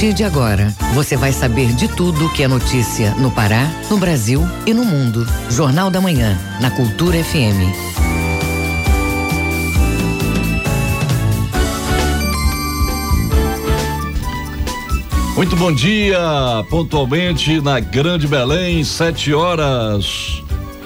partir de agora, você vai saber de tudo que é notícia no Pará, no Brasil e no mundo. Jornal da Manhã, na Cultura FM. Muito bom dia, pontualmente na Grande Belém, sete horas.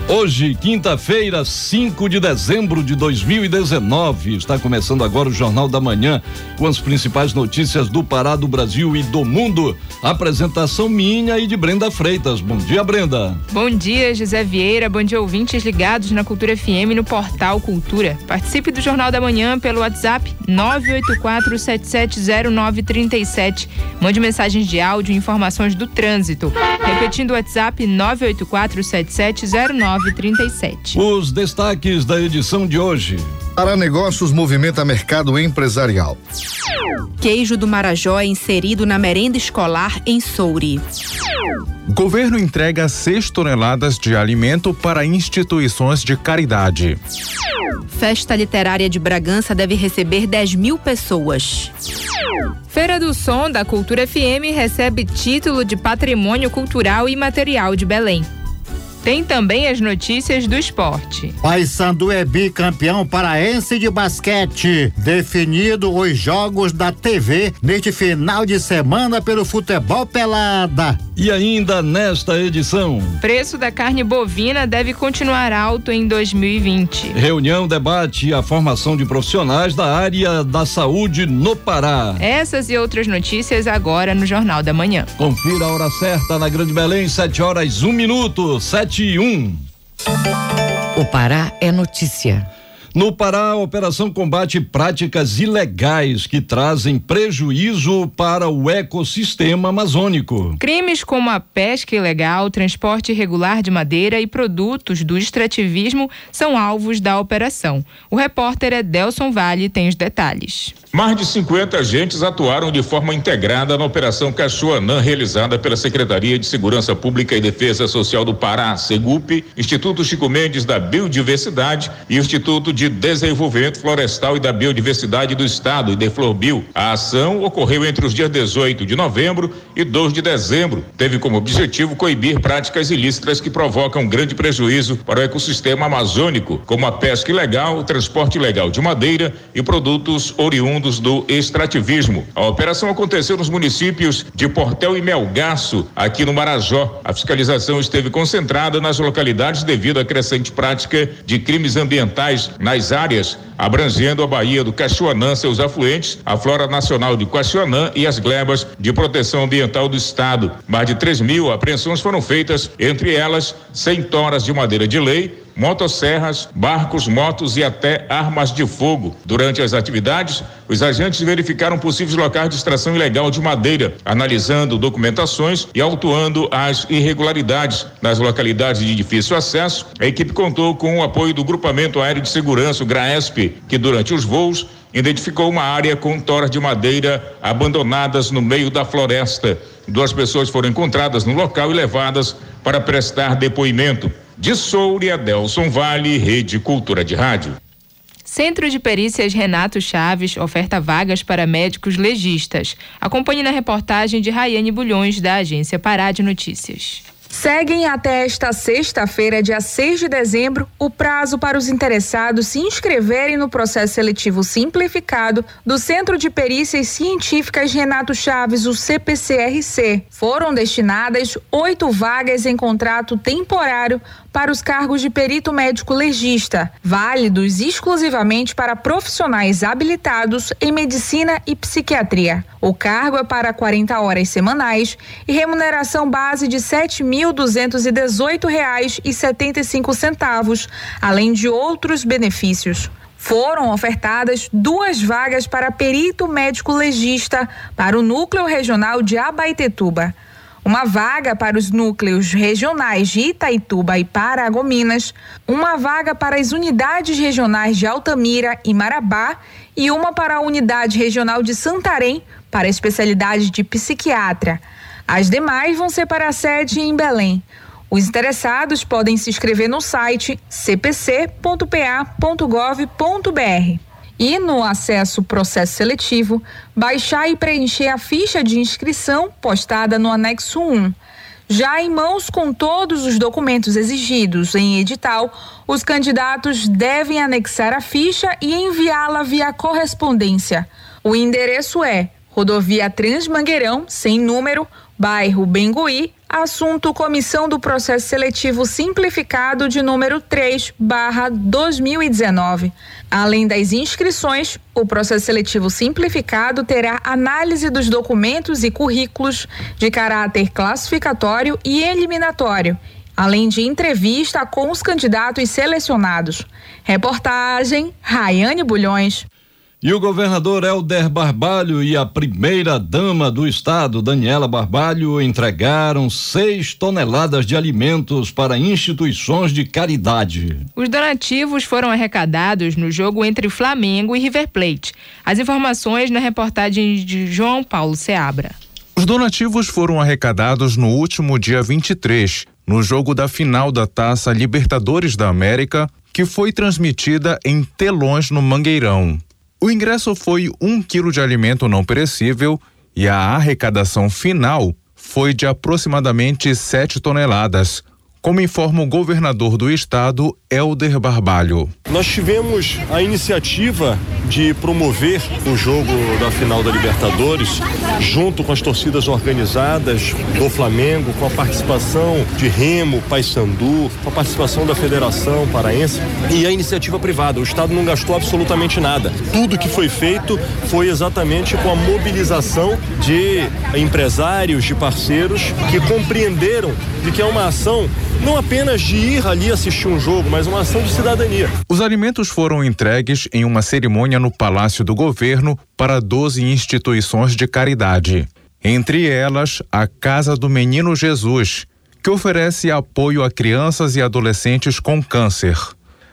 Hoje, quinta-feira, 5 de dezembro de 2019, está começando agora o Jornal da Manhã com as principais notícias do Pará, do Brasil e do mundo. Apresentação minha e de Brenda Freitas. Bom dia, Brenda. Bom dia, José Vieira. Bom dia, ouvintes ligados na Cultura FM no Portal Cultura. Participe do Jornal da Manhã pelo WhatsApp 984770937. Mande mensagens de áudio e informações do trânsito. Repetindo o WhatsApp 984770937. 937. Os destaques da edição de hoje. Para negócios movimenta mercado empresarial. Queijo do Marajó é inserido na merenda escolar em Souri. Governo entrega 6 toneladas de alimento para instituições de caridade. Festa Literária de Bragança deve receber 10 mil pessoas. Feira do Som da Cultura FM recebe título de Patrimônio Cultural e Material de Belém. Tem também as notícias do esporte. Paysandu é bicampeão paraense de basquete. Definido os jogos da TV neste final de semana pelo futebol pelada. E ainda nesta edição. Preço da carne bovina deve continuar alto em 2020. Reunião debate a formação de profissionais da área da saúde no Pará. Essas e outras notícias agora no Jornal da Manhã. Confira a hora certa na Grande Belém, 7 horas 1 um minuto, 7 um. O Pará é notícia. No Pará, a operação combate práticas ilegais que trazem prejuízo para o ecossistema amazônico. Crimes como a pesca ilegal, transporte irregular de madeira e produtos do extrativismo são alvos da operação. O repórter Edelson Vale tem os detalhes. Mais de 50 agentes atuaram de forma integrada na Operação Cachoanã, realizada pela Secretaria de Segurança Pública e Defesa Social do Pará, Segup, Instituto Chico Mendes da Biodiversidade e Instituto de Desenvolvimento Florestal e da Biodiversidade do Estado, Ideflorbio. A ação ocorreu entre os dias 18 de novembro e 2 de dezembro. Teve como objetivo coibir práticas ilícitas que provocam grande prejuízo para o ecossistema amazônico, como a pesca ilegal, o transporte ilegal de madeira e produtos oriundos do extrativismo. A operação aconteceu nos municípios de Portel e Melgaço, aqui no Marajó. A fiscalização esteve concentrada nas localidades devido à crescente prática de crimes ambientais nas áreas abrangendo a Baía do Cachoanã, seus afluentes, a Flora Nacional de Cachoanã e as glebas de proteção ambiental do estado. Mais de 3 mil apreensões foram feitas, entre elas 100 toras de madeira de lei, motosserras, barcos, motos e até armas de fogo. Durante as atividades, os agentes verificaram possíveis locais de extração ilegal de madeira, analisando documentações e autuando as irregularidades nas localidades de difícil acesso. A equipe contou com o apoio do Grupamento Aéreo de Segurança, o GRAESP, que durante os voos identificou uma área com toras de madeira abandonadas no meio da floresta. Duas pessoas foram encontradas no local e levadas para prestar depoimento. De Souria, Delson Vale, Rede Cultura de Rádio. Centro de Perícias Renato Chaves oferta vagas para médicos legistas. Acompanhe na reportagem de Raiane Bulhões, da agência Pará de Notícias. Seguem até esta sexta-feira, dia 6 de dezembro, o prazo para os interessados se inscreverem no processo seletivo simplificado do Centro de Perícias Científicas Renato Chaves, o CPCRC. Foram destinadas oito vagas em contrato temporário para os cargos de perito médico legista, válidos exclusivamente para profissionais habilitados em medicina e psiquiatria. O cargo é para 40 horas semanais e remuneração base de R$ 7.218,75, além de outros benefícios foram ofertadas duas vagas para perito médico legista para o Núcleo Regional de Abaetetuba uma vaga para os núcleos regionais de Itaituba e Paragominas, uma vaga para as unidades regionais de Altamira e Marabá e uma para a unidade regional de Santarém para a especialidade de psiquiatra. As demais vão ser para a sede em Belém. Os interessados podem se inscrever no site cpc.pa.gov.br. e no acesso processo seletivo, baixar e preencher a ficha de inscrição postada no anexo 1. Já em mãos com todos os documentos exigidos em edital, os candidatos devem anexar a ficha e enviá-la via correspondência. O endereço é Rodovia Transmangueirão, sem número, bairro Bengui, assunto Comissão do Processo Seletivo Simplificado de número 3, barra 2019. Além das inscrições, o processo seletivo simplificado terá análise dos documentos e currículos de caráter classificatório e eliminatório, além de entrevista com os candidatos selecionados. Reportagem Raiane Bulhões. E o governador Helder Barbalho e a primeira dama do estado, Daniela Barbalho, entregaram seis toneladas de alimentos para instituições de caridade. Os donativos foram arrecadados no jogo entre Flamengo e River Plate. As informações na reportagem de João Paulo Seabra. Os donativos foram arrecadados no último dia 23, no jogo da final da Taça Libertadores da América, que foi transmitida em telões no Mangueirão. O ingresso foi um quilo de alimento não perecível e a arrecadação final foi de aproximadamente 7 toneladas, como informa o governador do estado, Helder Barbalho. Nós tivemos a iniciativa de promover o jogo da final da Libertadores junto com as torcidas organizadas do Flamengo, com a participação de Remo, Paysandu, com a participação da Federação Paraense e a iniciativa privada. O Estado não gastou absolutamente nada. Tudo que foi feito foi exatamente com a mobilização de empresários, de parceiros que compreenderam de que é uma ação não apenas de ir ali assistir um jogo, mas uma ação de cidadania. Os alimentos foram entregues em uma cerimônia no Palácio do Governo para 12 instituições de caridade. Entre elas, a Casa do Menino Jesus, que oferece apoio a crianças e adolescentes com câncer.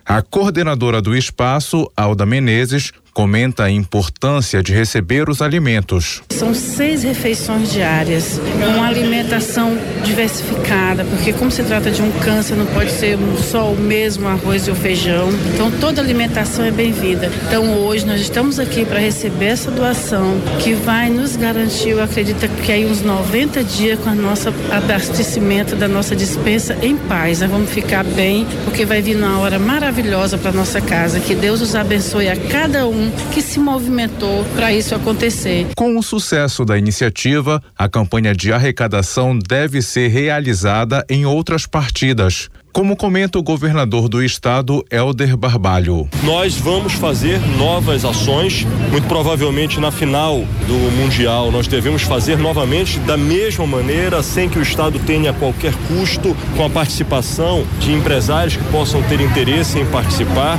A coordenadora do espaço, Alda Menezes, comenta a importância de receber os alimentos. São seis refeições diárias, uma alimentação diversificada, porque como se trata de um câncer, não pode ser só o mesmo arroz e o feijão. Então toda alimentação é bem-vinda. Então hoje nós estamos aqui para receber essa doação que vai nos garantir, eu acredito que aí uns 90 dias com a nossa abastecimento da nossa dispensa em paz. Nós vamos ficar bem, porque vai vir uma hora maravilhosa para nossa casa. Que Deus os abençoe a cada um que se movimentou para isso acontecer. Com o sucesso da iniciativa, a campanha de arrecadação deve ser realizada em outras partidas como comenta o governador do estado, Helder Barbalho. Nós vamos fazer novas ações, muito provavelmente na final do Mundial. Nós devemos fazer novamente da mesma maneira, sem que o estado tenha qualquer custo, com a participação de empresários que possam ter interesse em participar,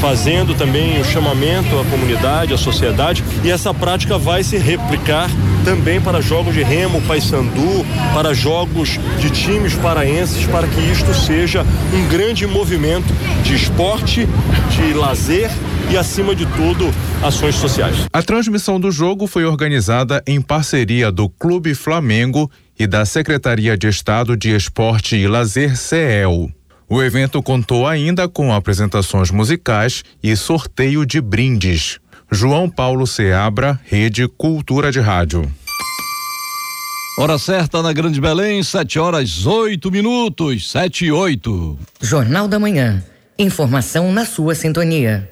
fazendo também o chamamento à comunidade, à sociedade, e essa prática vai se replicar também para jogos de remo, paysandu, para jogos de times paraenses, para que isto seja seja um grande movimento de esporte, de lazer e, acima de tudo, ações sociais. A transmissão do jogo foi organizada em parceria do Clube Flamengo e da Secretaria de Estado de Esporte e Lazer CEL. O evento contou ainda com apresentações musicais e sorteio de brindes. João Paulo Seabra, Rede Cultura de Rádio. Hora certa na Grande Belém, sete horas oito minutos, sete e oito. Jornal da Manhã. Informação na sua sintonia.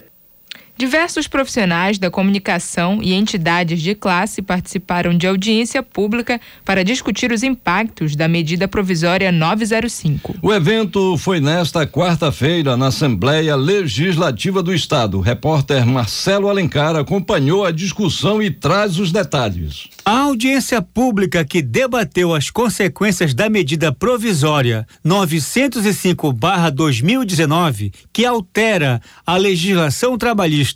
Diversos profissionais da comunicação e entidades de classe participaram de audiência pública para discutir os impactos da medida provisória 905. O evento foi nesta quarta-feira na Assembleia Legislativa do Estado. O repórter Marcelo Alencar acompanhou a discussão e traz os detalhes. A audiência pública que debateu as consequências da medida provisória 905/2019, que altera a legislação trabalhista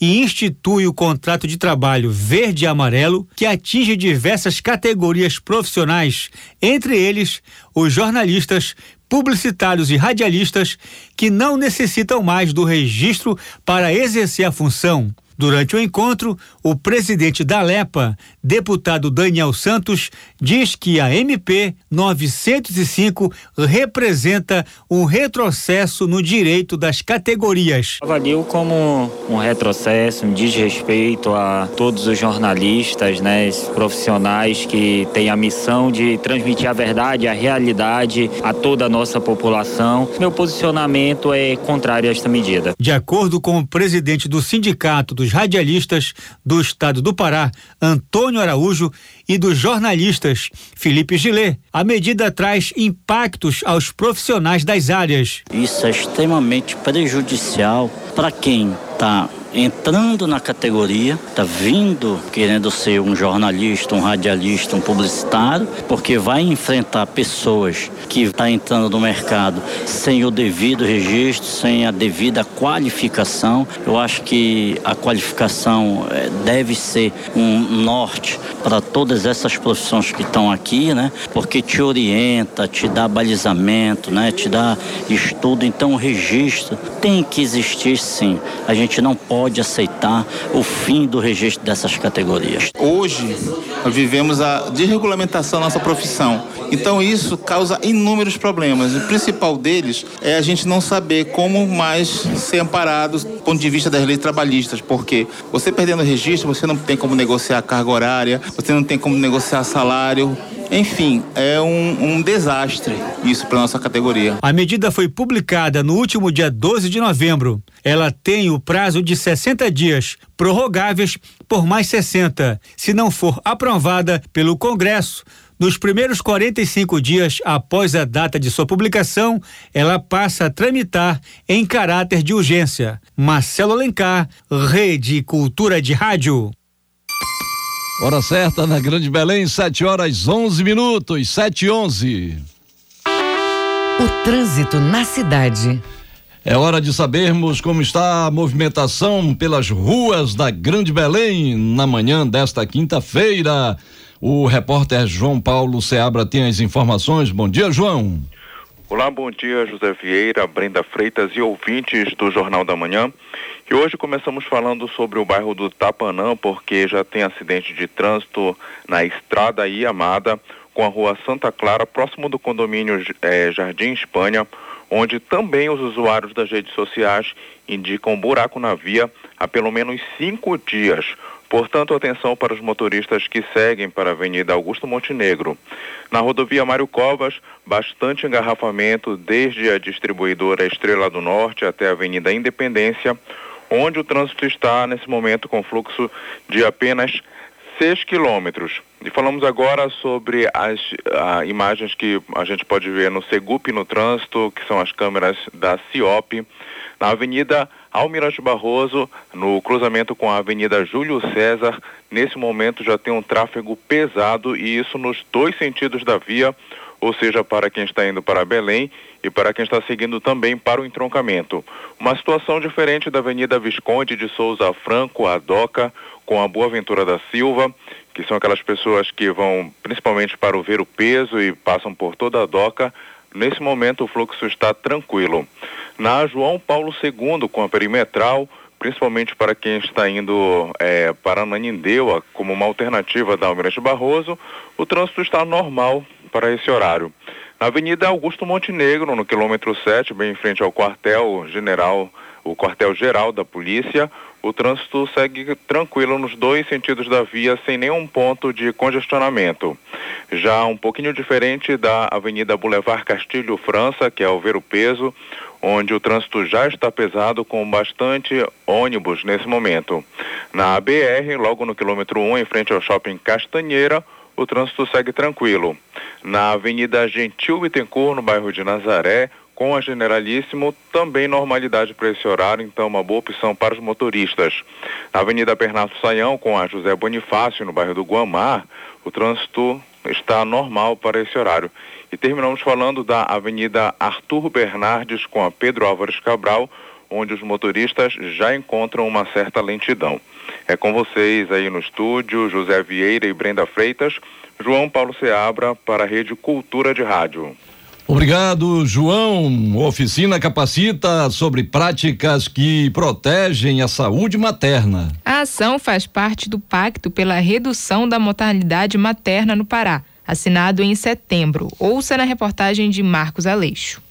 e institui o contrato de trabalho verde e amarelo, que atinge diversas categorias profissionais, entre eles os jornalistas, publicitários e radialistas que não necessitam mais do registro para exercer a função Durante o encontro, o presidente da LEPA, deputado Daniel Santos, diz que a MP 905 representa um retrocesso no direito das categorias. Avalio como um retrocesso, um desrespeito a todos os jornalistas, né, profissionais que têm a missão de transmitir a verdade, a realidade a toda a nossa população. Meu posicionamento é contrário a esta medida. De acordo com o presidente do Sindicato dos Radialistas do Estado do Pará, Antônio Araújo, e dos jornalistas, Felipe Gillet, a medida traz impactos aos profissionais das áreas. Isso é extremamente prejudicial para quem está entrando na categoria, está vindo querendo ser um jornalista, um radialista, um publicitário, porque vai enfrentar pessoas que estão tá entrando no mercado sem o devido registro, sem a devida qualificação. Eu acho que a qualificação eh, deve ser um norte para todas essas profissões que estão aqui, né? Porque te orienta, te dá balizamento, né? Te dá estudo. Então o registro tem que existir sim. A gente não pode pode aceitar o fim do registro dessas categorias. Hoje, nós vivemos a desregulamentação da nossa profissão. Então, isso causa inúmeros problemas. O principal deles é a gente não saber como mais ser amparado do ponto de vista das leis trabalhistas, porque você perdendo o registro, você não tem como negociar carga horária, você não tem como negociar salário, enfim, é um, um desastre isso para nossa categoria. A medida foi publicada no último dia 12 de novembro. Ela tem o prazo de 60 dias, prorrogáveis por mais 60, se não for aprovada pelo Congresso. Nos primeiros 45 dias após a data de sua publicação, ela passa a tramitar em caráter de urgência. Marcelo Alencar, Rede Cultura de Rádio. Hora certa na Grande Belém, 7 horas 11 minutos, 7 e 11. O trânsito na cidade. É hora de sabermos como está a movimentação pelas ruas da Grande Belém na manhã desta quinta-feira. O repórter João Paulo Seabra tem as informações. Bom dia, João. Olá, bom dia, José Vieira, Brenda Freitas e ouvintes do Jornal da Manhã. E hoje começamos falando sobre o bairro do Tapanã, porque já tem acidente de trânsito na estrada Iamada, com a rua Santa Clara, próximo do condomínio eh, Jardim Espanha, onde também os usuários das redes sociais indicam buraco na via há pelo menos cinco dias. Portanto, atenção para os motoristas que seguem para a Avenida Augusto Montenegro. Na rodovia Mário Covas, bastante engarrafamento desde a distribuidora Estrela do Norte até a Avenida Independência, onde o trânsito está nesse momento com fluxo de apenas 6 quilômetros. E falamos agora sobre as imagens que a gente pode ver no Segup no trânsito, que são as câmeras da CIOP, na Avenida Almirante Barroso, no cruzamento com a Avenida Júlio César. Nesse momento já tem um tráfego pesado e isso nos dois sentidos da via, ou seja, para quem está indo para Belém e para quem está seguindo também para o entroncamento. Uma situação diferente da Avenida Visconde de Souza Franco, a Doca, com a Boa Ventura da Silva, que são aquelas pessoas que vão principalmente para o ver o peso e passam por toda a Doca. Nesse momento o fluxo está tranquilo. Na João Paulo II, com a perimetral, principalmente para quem está indo é, para Nanindeua, como uma alternativa da Almirante Barroso, o trânsito está normal para esse horário. Na Avenida Augusto Montenegro, no quilômetro 7, bem em frente ao quartel general, o quartel geral da polícia, o trânsito segue tranquilo nos dois sentidos da via, sem nenhum ponto de congestionamento. Já um pouquinho diferente da Avenida Boulevard Castilho França, que é o ver o peso, onde o trânsito já está pesado com bastante ônibus nesse momento. Na ABR, logo no quilômetro 1, em frente ao shopping Castanheira, o trânsito segue tranquilo. Na Avenida Gentil Bittencourt, no bairro de Nazaré, com a Generalíssimo, também normalidade para esse horário, então uma boa opção para os motoristas. Na Avenida Bernardo Saião, com a José Bonifácio, no bairro do Guamar, o trânsito está normal para esse horário. E terminamos falando da Avenida Arthur Bernardes com a Pedro Álvares Cabral, onde os motoristas já encontram uma certa lentidão. É com vocês aí no estúdio, José Vieira e Brenda Freitas, João Paulo Seabra para a Rede Cultura de Rádio. Obrigado, João. Oficina capacita sobre práticas que protegem a saúde materna. A ação faz parte do Pacto pela Redução da Mortalidade Materna no Pará, assinado em setembro. Ouça na reportagem de Marcos Aleixo.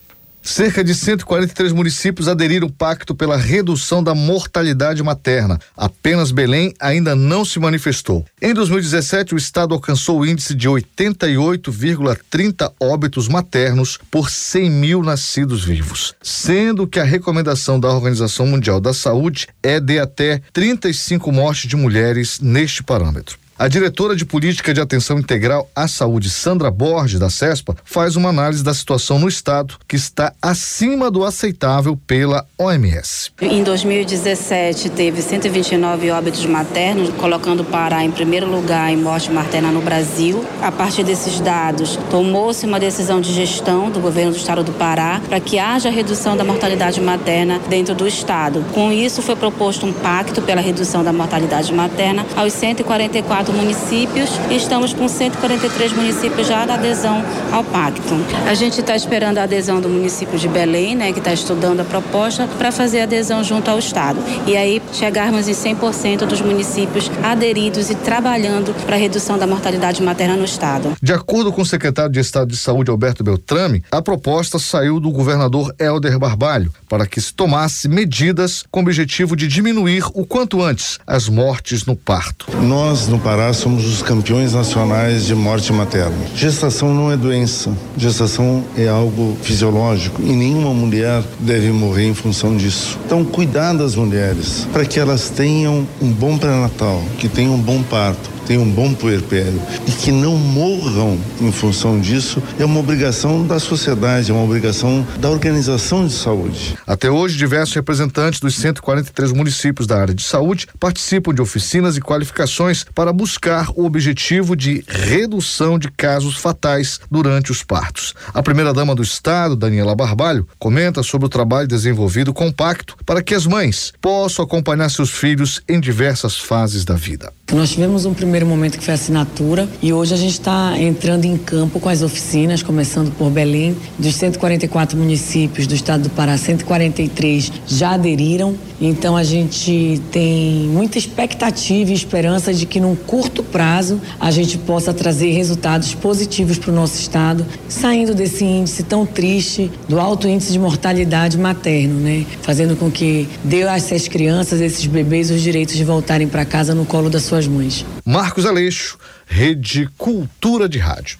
Cerca de 143 municípios aderiram ao pacto pela redução da mortalidade materna. Apenas Belém ainda não se manifestou. Em 2017, o estado alcançou o índice de 88,30 óbitos maternos por 100 mil nascidos vivos, sendo que a recomendação da Organização Mundial da Saúde é de até 35 mortes de mulheres neste parâmetro. A diretora de Política de Atenção Integral à Saúde, Sandra Borges, da CESPA, faz uma análise da situação no estado, que está acima do aceitável pela OMS. Em 2017, teve 129 óbitos maternos, colocando o Pará em primeiro lugar em morte materna no Brasil. A partir desses dados, tomou-se uma decisão de gestão do governo do estado do Pará para que haja redução da mortalidade materna dentro do estado. Com isso, foi proposto um pacto pela redução da mortalidade materna aos 144 municípios e estamos com 143 municípios já da adesão ao pacto. A gente está esperando a adesão do município de Belém, né, que está estudando a proposta para fazer adesão junto ao Estado. E aí chegarmos em 100% dos municípios aderidos e trabalhando para a redução da mortalidade materna no Estado. De acordo com o secretário de Estado de Saúde, Alberto Beltrame, a proposta saiu do governador Helder Barbalho para que se tomasse medidas com o objetivo de diminuir o quanto antes as mortes no parto. Nós, no Pará, Somos os campeões nacionais de morte materna. Gestação não é doença, gestação é algo fisiológico e nenhuma mulher deve morrer em função disso. Então, cuidar das mulheres para que elas tenham um bom pré-natal, que tenham um bom parto, tenham um bom puerpério e que não morram em função disso é uma obrigação da sociedade, é uma obrigação da organização de saúde. Até hoje, diversos representantes dos 143 municípios da área de saúde participam de oficinas e qualificações para buscar o objetivo de redução de casos fatais durante os partos. A primeira-dama do Estado, Daniela Barbalho, comenta sobre o trabalho desenvolvido com o pacto para que as mães possam acompanhar seus filhos em diversas fases da vida. Nós tivemos um primeiro momento que foi assinatura e hoje a gente está entrando em campo com as oficinas, começando por Belém. Dos 144 municípios do estado do Pará, 143 já aderiram. Então a gente tem muita expectativa e esperança de que num curto prazo a gente possa trazer resultados positivos para o nosso estado, saindo desse índice tão triste do alto índice de mortalidade materno, né? Fazendo com que dê a essas crianças, esses bebês, os direitos de voltarem para casa no colo das suas suas mães. Marcos Aleixo, Rede Cultura de Rádio.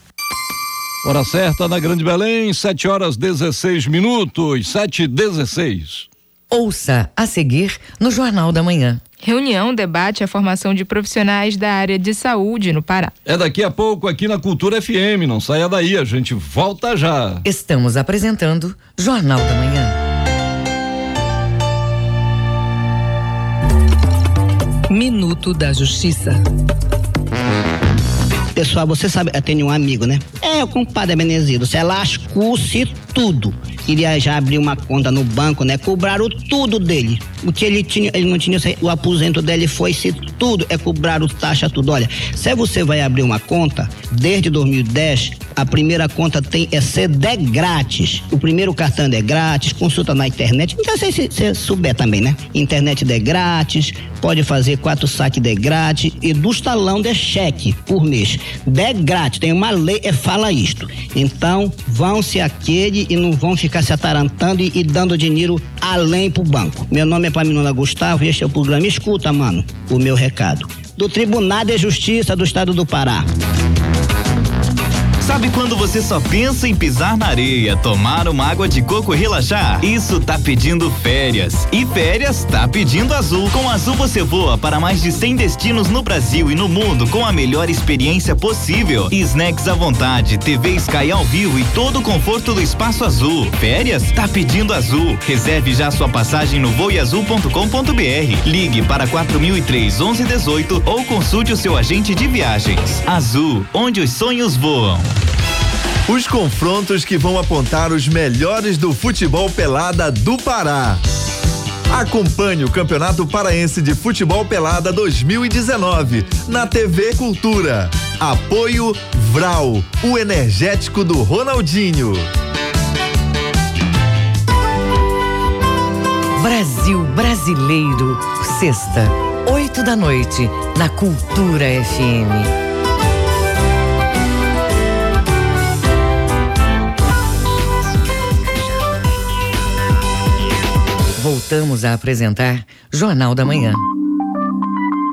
Hora certa na Grande Belém, 7 horas 16 minutos, 7 e 16. Ouça a seguir no Jornal da Manhã. Reunião debate a formação de profissionais da área de saúde no Pará. É daqui a pouco aqui na Cultura FM. Não saia daí, a gente volta já. Estamos apresentando Jornal da Manhã. Minuto da Justiça. Pessoal, você sabe, eu tenho um amigo, né? É, o compadre Benezildo, você lascou-se tudo. Queria já abrir uma conta no banco, né? Cobraram tudo dele. O que ele tinha, ele não tinha, o aposento dele foi-se tudo, é cobraram taxa tudo. Olha, se você vai abrir uma conta, desde 2010, a primeira conta tem é CD grátis. O primeiro cartão é grátis, consulta na internet. Então, se você souber também, né? Internet é grátis, pode fazer quatro saques de grátis e do talão de cheque por mês. De grátis, tem uma lei que fala isto. Então, vão-se aquele e não vão ficar se atarantando e, e dando dinheiro além pro banco. Meu nome é Paminona Gustavo e este é o programa Escuta, mano, o meu recado. Do Tribunal de Justiça do Estado do Pará. Sabe quando você só pensa em pisar na areia, tomar uma água de coco e relaxar? Isso tá pedindo férias. E férias tá pedindo Azul. Com Azul você voa para mais de 100 destinos no Brasil e no mundo com a melhor experiência possível. Snacks à vontade, TV Sky ao vivo e todo o conforto do espaço azul. Férias? Tá pedindo Azul. Reserve já sua passagem no voeazul.com.br. Ligue para 4003 1118 ou consulte o seu agente de viagens. Azul, onde os sonhos voam. Os confrontos que vão apontar os melhores do futebol pelada do Pará. Acompanhe o Campeonato Paraense de Futebol Pelada 2019 na TV Cultura. Apoio Vral, o energético do Ronaldinho. Brasil Brasileiro, sexta, oito da noite, na Cultura FM. Voltamos a apresentar Jornal da Manhã.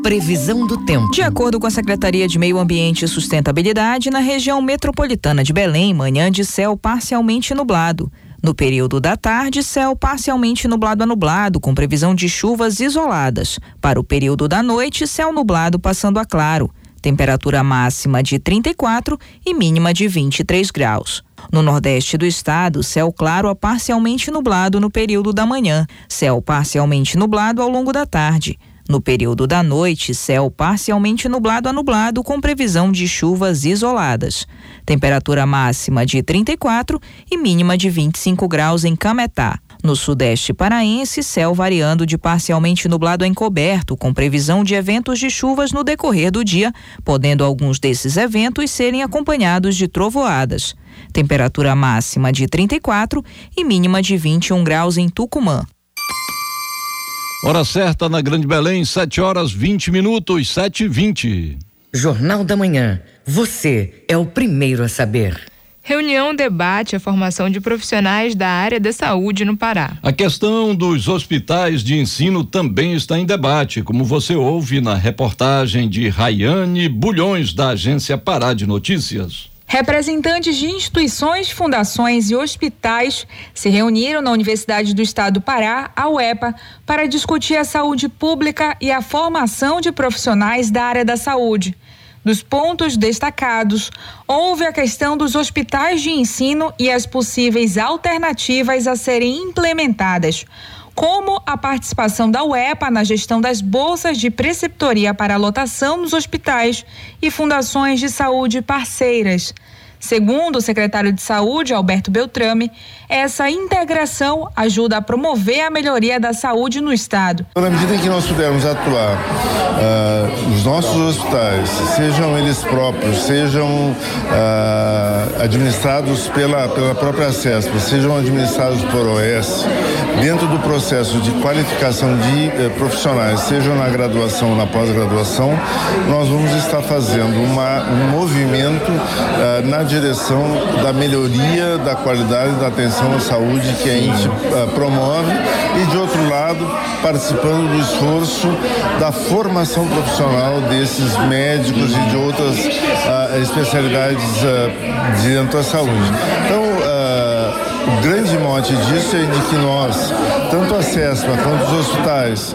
Previsão do tempo. De acordo com a Secretaria de Meio Ambiente e Sustentabilidade, na região metropolitana de Belém, manhã de céu parcialmente nublado. No período da tarde, céu parcialmente nublado a nublado, com previsão de chuvas isoladas. Para o período da noite, céu nublado passando a claro. Temperatura máxima de 34 e mínima de 23 graus. No nordeste do estado, céu claro a parcialmente nublado no período da manhã, céu parcialmente nublado ao longo da tarde. No período da noite, céu parcialmente nublado a nublado com previsão de chuvas isoladas. Temperatura máxima de 34 e mínima de 25 graus em Cametá. No sudeste paraense, céu variando de parcialmente nublado a encoberto, com previsão de eventos de chuvas no decorrer do dia, podendo alguns desses eventos serem acompanhados de trovoadas. Temperatura máxima de 34 e mínima de 21 graus em Tucumã. Hora certa na Grande Belém, 7 horas 20 minutos, 7 e 20. Jornal da Manhã. Você é o primeiro a saber. Reunião debate a formação de profissionais da área da saúde no Pará. A questão dos hospitais de ensino também está em debate, como você ouve na reportagem de Rayane Bulhões, da agência Pará de Notícias. Representantes de instituições, fundações e hospitais se reuniram na Universidade do Estado do Pará, a UEPA, para discutir a saúde pública e a formação de profissionais da área da saúde. Dos pontos destacados, houve a questão dos hospitais de ensino e as possíveis alternativas a serem implementadas como a participação da UEPA na gestão das bolsas de preceptoria para lotação nos hospitais e fundações de saúde parceiras. Segundo o secretário de Saúde, Alberto Beltrame, essa integração ajuda a promover a melhoria da saúde no Estado. Na medida em que nós pudermos atuar uh, nos nossos hospitais, sejam eles próprios, sejam uh, administrados pela, pela própria CESP, sejam administrados por OS, dentro do processo de qualificação de uh, profissionais, sejam na graduação ou na pós-graduação, nós vamos estar fazendo uma, um movimento na direção da melhoria da qualidade da atenção à saúde que a gente uh, promove e, de outro lado, participando do esforço da formação profissional desses médicos e de outras uh, especialidades uh, dentro da saúde. Então, o grande mote disso é de que nós, tanto a CESPA quanto os hospitais,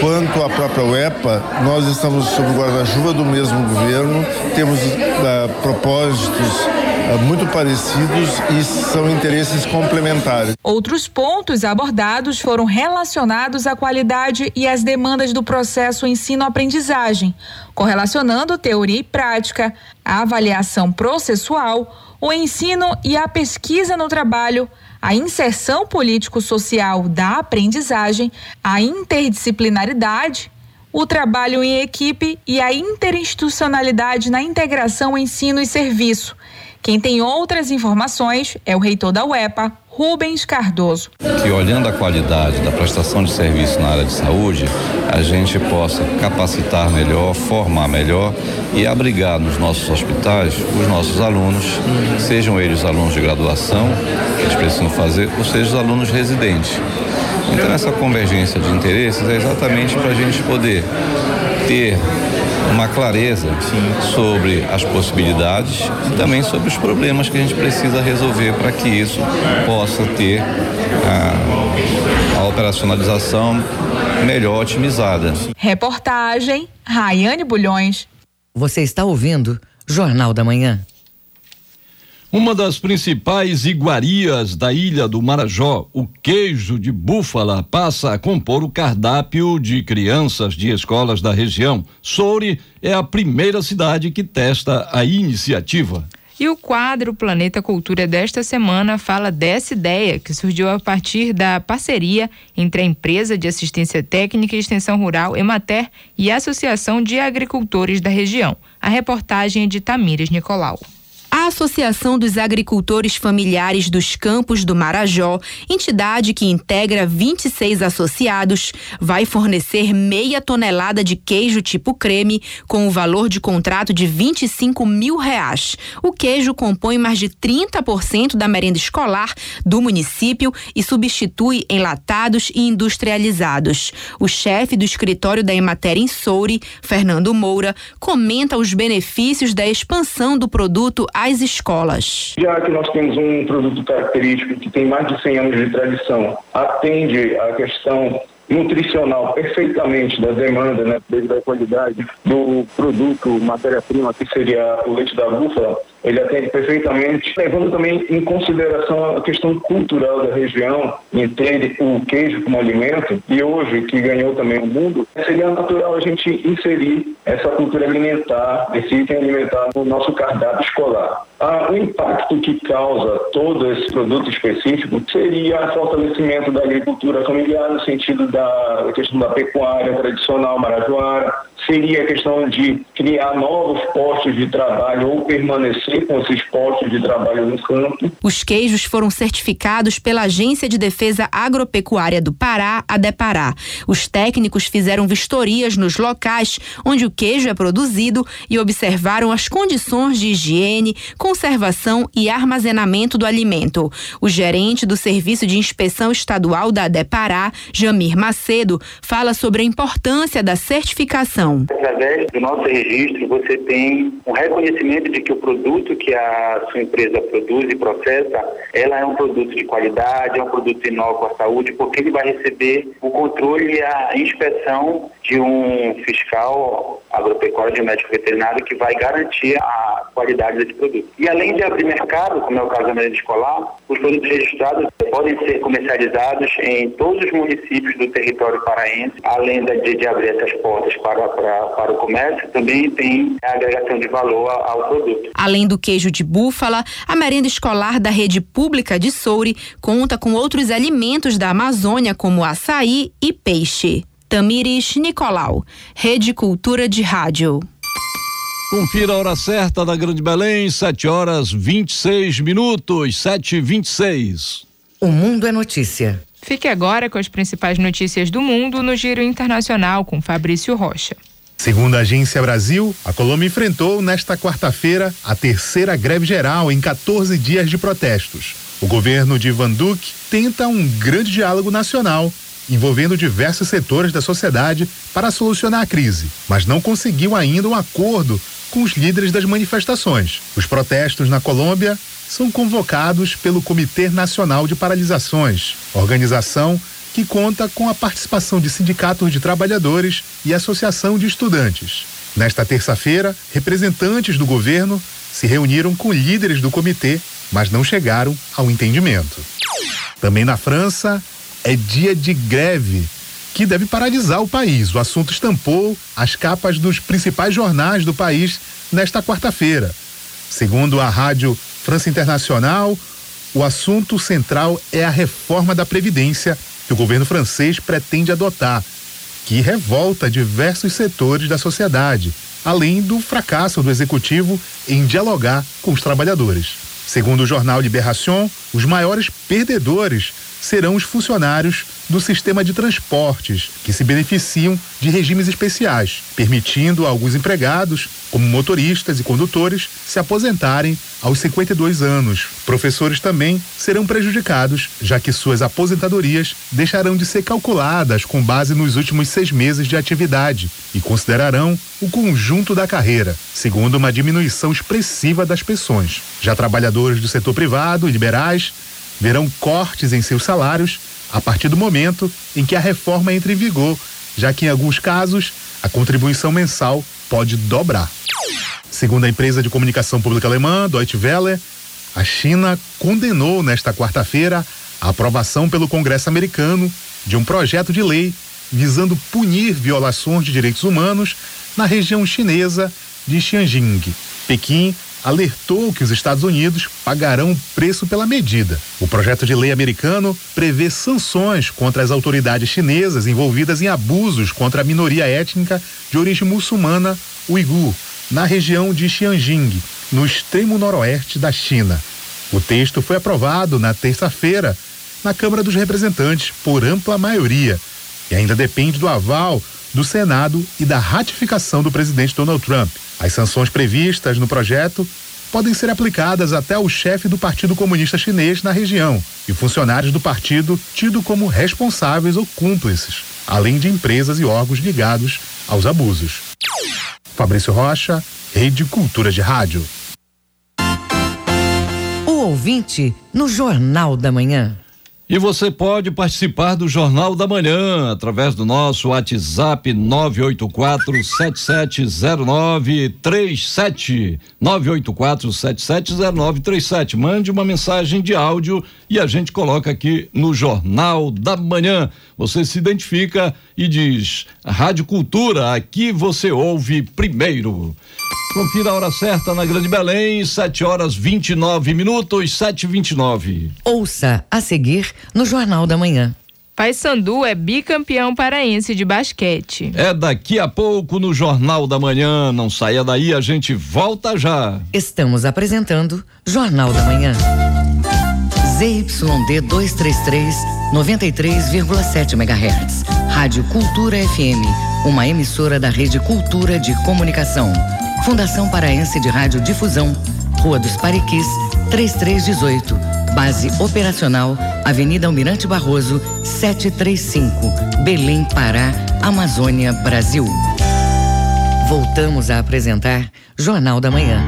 quanto a própria UEPA, nós estamos sob guarda-chuva do mesmo governo, temos uh, propósitos uh, muito parecidos e são interesses complementares. Outros pontos abordados foram relacionados à qualidade e às demandas do processo ensino-aprendizagem, correlacionando teoria e prática, a avaliação processual, o ensino e a pesquisa no trabalho, a inserção político-social da aprendizagem, a interdisciplinaridade, o trabalho em equipe e a interinstitucionalidade na integração ensino e serviço. Quem tem outras informações é o reitor da UEPA, Rubens Cardoso. Que olhando a qualidade da prestação de serviço na área de saúde, a gente possa capacitar melhor, formar melhor e abrigar nos nossos hospitais os nossos alunos, sejam eles alunos de graduação, que eles precisam fazer, ou sejam os alunos residentes. Então essa convergência de interesses é exatamente para a gente poder ter uma clareza sobre as possibilidades e também sobre os problemas que a gente precisa resolver para que isso possa ter a, a operacionalização melhor otimizada. Reportagem Rayane Bulhões. Você está ouvindo Jornal da Manhã. Uma das principais iguarias da ilha do Marajó, o queijo de búfala, passa a compor o cardápio de crianças de escolas da região. Soure é a primeira cidade que testa a iniciativa. E o quadro Planeta Cultura desta semana fala dessa ideia que surgiu a partir da parceria entre a empresa de assistência técnica e extensão rural Emater e a Associação de Agricultores da região. A reportagem é de Tamires Nicolau. A Associação dos Agricultores Familiares dos Campos do Marajó, entidade que integra 26 associados, vai fornecer meia tonelada de queijo tipo creme com o valor de contrato de 25 mil reais. O queijo compõe mais de 30% da merenda escolar do município e substitui enlatados e industrializados. O chefe do escritório da Emater em Soure, Fernando Moura, comenta os benefícios da expansão do produto às escolas. Já que nós temos um produto característico que tem mais de 100 anos de tradição, atende à questão nutricional perfeitamente da demanda, né, desde a qualidade do produto, matéria-prima, que seria o leite da búfala, ele atende perfeitamente, levando também em consideração a questão cultural da região, entende o queijo como alimento, e hoje, que ganhou também o mundo, seria natural a gente inserir essa cultura alimentar, esse item alimentar no nosso cardápio escolar. Ah, o impacto que causa todo esse produto específico seria o fortalecimento da agricultura familiar, no sentido da questão da pecuária tradicional marajoara, seria a questão de criar novos postos de trabalho ou permanecer com esses postos de trabalho no campo. Os queijos foram certificados pela Agência de Defesa Agropecuária do Pará, a Depará. Os técnicos fizeram vistorias nos locais onde o queijo é produzido e observaram as condições de higiene, conservação e armazenamento do alimento. O gerente do Serviço de Inspeção Estadual da Depará, Jamir Macedo, fala sobre a importância da certificação. Através do nosso registro, você tem um reconhecimento de que o produto que a sua empresa produz e processa, ela é um produto de qualidade, é um produto inócuo à saúde, porque ele vai receber o controle e a inspeção de um fiscal agropecuário de médico veterinário que vai garantir a qualidade desse produto. E além de abrir mercado, como é o caso da merenda escolar, os produtos registrados podem ser comercializados em todos os municípios do território paraense, além de, de abrir essas portas para, para, para o comércio, também tem a agregação de valor ao produto. Além do queijo de búfala, a merenda escolar da rede pública de Soure conta com outros alimentos da Amazônia, como açaí e peixe. Tamires Nicolau, Rede Cultura de Rádio. Confira a hora certa da Grande Belém, 7 horas 26 minutos, 7 e 26 O mundo é notícia. Fique agora com as principais notícias do mundo no Giro Internacional com Fabrício Rocha. Segundo a Agência Brasil, a Colômbia enfrentou nesta quarta-feira a terceira greve geral em 14 dias de protestos. O governo de Van Duque tenta um grande diálogo nacional envolvendo diversos setores da sociedade para solucionar a crise, mas não conseguiu ainda um acordo com os líderes das manifestações. Os protestos na Colômbia são convocados pelo Comitê Nacional de Paralisações, organização que conta com a participação de sindicatos de trabalhadores e associação de estudantes. Nesta terça-feira, representantes do governo se reuniram com líderes do comitê, mas não chegaram ao entendimento. Também na França, é dia de greve que deve paralisar o país. O assunto estampou as capas dos principais jornais do país nesta quarta-feira. Segundo a rádio França Internacional, o assunto central é a reforma da Previdência que o governo francês pretende adotar, que revolta diversos setores da sociedade, além do fracasso do executivo em dialogar com os trabalhadores. Segundo o jornal Libération, os maiores perdedores serão os funcionários do sistema de transportes, que se beneficiam de regimes especiais, permitindo a alguns empregados, como motoristas e condutores, se aposentarem aos 52 anos. Professores também serão prejudicados, já que suas aposentadorias deixarão de ser calculadas com base nos últimos seis meses de atividade e considerarão o conjunto da carreira, segundo uma diminuição expressiva das pensões. Já trabalhadores do setor privado e liberais verão cortes em seus salários a partir do momento em que a reforma entre em vigor, já que em alguns casos a contribuição mensal pode dobrar. Segundo a empresa de comunicação pública alemã Deutsche Welle, a China condenou nesta quarta-feira a aprovação pelo Congresso americano de um projeto de lei visando punir violações de direitos humanos na região chinesa de Xinjiang. Pequim alertou que os Estados Unidos pagarão o preço pela medida. O projeto de lei americano prevê sanções contra as autoridades chinesas envolvidas em abusos contra a minoria étnica de origem muçulmana uigur, na região de Xinjiang, no extremo noroeste da China. O texto foi aprovado na terça-feira na Câmara dos Representantes por ampla maioria e ainda depende do aval do Senado e da ratificação do presidente Donald Trump. As sanções previstas no projeto podem ser aplicadas até ao chefe do Partido Comunista Chinês na região e funcionários do partido tido como responsáveis ou cúmplices, além de empresas e órgãos ligados aos abusos. Fabrício Rocha, Rede Cultura de Rádio. O ouvinte no Jornal da Manhã. E você pode participar do Jornal da Manhã através do nosso WhatsApp 984-770937. 984-770937. Mande uma mensagem de áudio e a gente coloca aqui no Jornal da Manhã. Você se identifica e diz: Rádio Cultura, aqui você ouve primeiro. Confira a hora certa na Grande Belém, 7 horas 29 minutos, 7 e 29 Ouça a seguir no Jornal da Manhã. Paysandu é bicampeão paraense de basquete. É daqui a pouco no Jornal da Manhã. Não saia daí, a gente volta já. Estamos apresentando Jornal da Manhã. ZYD 233, 93,7 MHz. Rádio Cultura FM, uma emissora da Rede Cultura de Comunicação. Fundação Paraense de Rádio Difusão, Rua dos Pariquis, 3318. Base operacional, Avenida Almirante Barroso, 735, Belém, Pará, Amazônia, Brasil. Voltamos a apresentar Jornal da Manhã.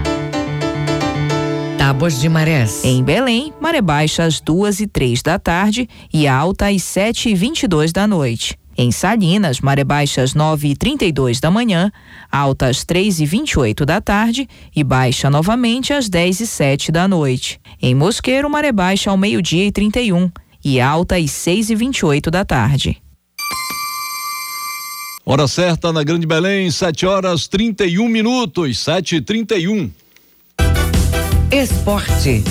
Tábuas de marés. Em Belém, maré baixa às duas e três da tarde e alta às sete e vinte e dois da noite. Em Salinas, maré baixa às 9 e 32 da manhã, alta às 3 e 28 da tarde e baixa novamente às 10 e 7 da noite. Em Mosqueiro, maré baixa ao meio-dia e 31 e alta às 6 e 28 da tarde. Hora certa na Grande Belém, 7 horas 31 minutos, 7 e 31 Esporte.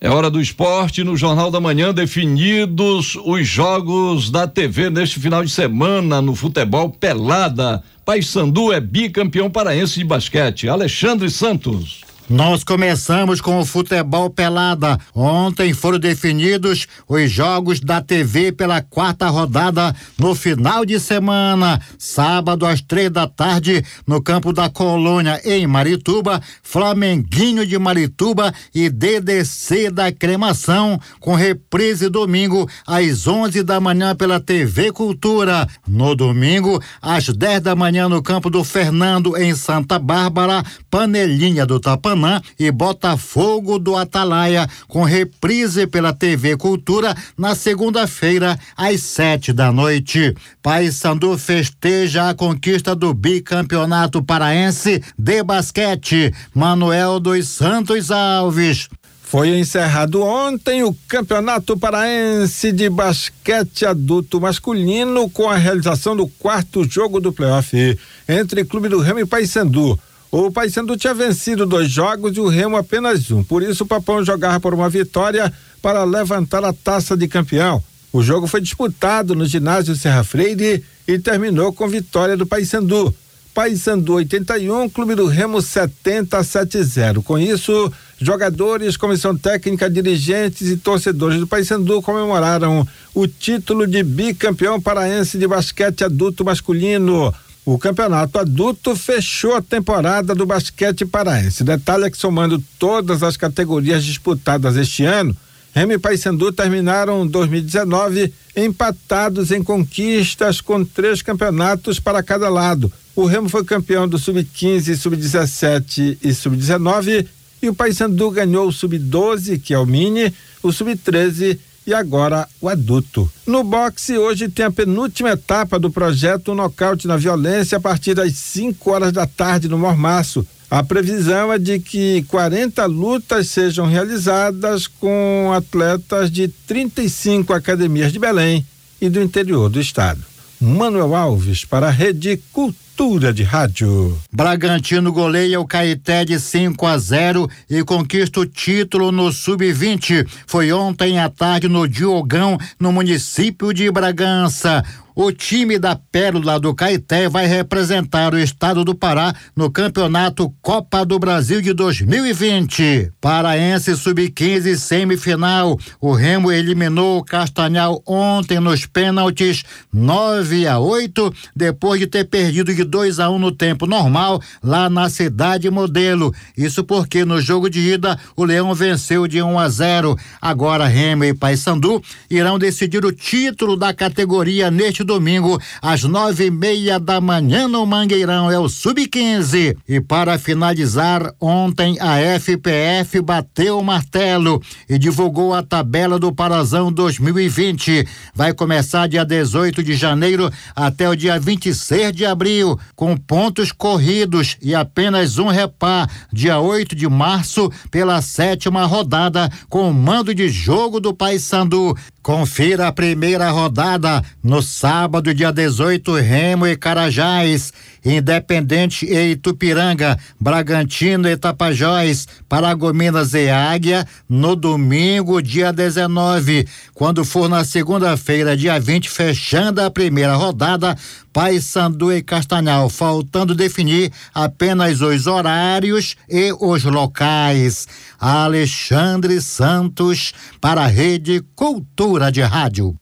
É hora do esporte no Jornal da Manhã, definidos os jogos da TV neste final de semana no futebol Pelada. Paysandu é bicampeão paraense de basquete. Alexandre Santos. Nós começamos com o futebol pelada. Ontem foram definidos os jogos da TV pela quarta rodada no final de semana. Sábado às três da tarde, no campo da Colônia, em Marituba, Flamenguinho de Marituba e DDC da Cremação, com reprise domingo às onze da manhã pela TV Cultura. No domingo, às dez da manhã, no campo do Fernando, em Santa Bárbara, Panelinha do Tapanã e Botafogo do Atalaia, com reprise pela TV Cultura na segunda-feira, às sete da noite. Paysandu festeja a conquista do bicampeonato paraense de basquete. Manuel dos Santos Alves. Foi encerrado ontem o Campeonato Paraense de Basquete Adulto Masculino com a realização do quarto jogo do playoff entre Clube do Remo e Paysandu. O Paysandu tinha vencido dois jogos e o Remo apenas um. Por isso, o Papão jogava por uma vitória para levantar a taça de campeão. O jogo foi disputado no ginásio Serra Freire e terminou com vitória do Paysandu. Paysandu 81, Clube do Remo 70 a 7-0. Com isso, jogadores, comissão técnica, dirigentes e torcedores do Paysandu comemoraram o título de bicampeão paraense de basquete adulto masculino. O campeonato adulto fechou a temporada do basquete paraense. Detalhe é que somando todas as categorias disputadas este ano, Remy e Paysandu terminaram 2019 empatados em conquistas com três campeonatos para cada lado. O Remo foi campeão do sub-15, sub-17 e sub-19 e o Paysandu ganhou o sub-12, que é o mini, o sub-13 e agora o adulto. No boxe, hoje tem a penúltima etapa do projeto Nocaute na Violência a partir das 5 horas da tarde no Mormaço. A previsão é de que 40 lutas sejam realizadas com atletas de 35 academias de Belém e do interior do estado. Manuel Alves para a Rede Cultura de Rádio. Bragantino goleia o Caeté de 5 a 0 e conquista o título no Sub-20. Foi ontem à tarde no Diogão, no município de Bragança. O time da Pérola do Caeté vai representar o estado do Pará no Campeonato Copa do Brasil de 2020. Paraense Sub-15 semifinal. O Remo eliminou o Castanhal ontem nos pênaltis 9 a 8, depois de ter perdido de 2 a 1 no tempo normal lá na cidade modelo. Isso porque no jogo de ida o Leão venceu de 1 a 0. Agora Remo e Paysandu irão decidir o título da categoria neste domingo às nove e meia da manhã no Mangueirão. É o Sub-15. E para finalizar, ontem a FPF bateu o martelo e divulgou a tabela do Parazão 2020. Vai começar dia 18 de janeiro até o dia 26 de abril, com pontos corridos e apenas um repá, dia 8 de março, pela sétima rodada, com o mando de jogo do Paysandu. Confira a primeira rodada no sábado, dia 18, Remo e Carajás, Independente e Itupiranga, Bragantino e Tapajós, Paragominas e Águia, no domingo, dia 19. Quando for na segunda-feira, dia 20, fechando a primeira rodada, Paysandu e Castanhal, faltando definir apenas os horários e os locais. Alexandre Santos, para a Rede Cultura de Rádio.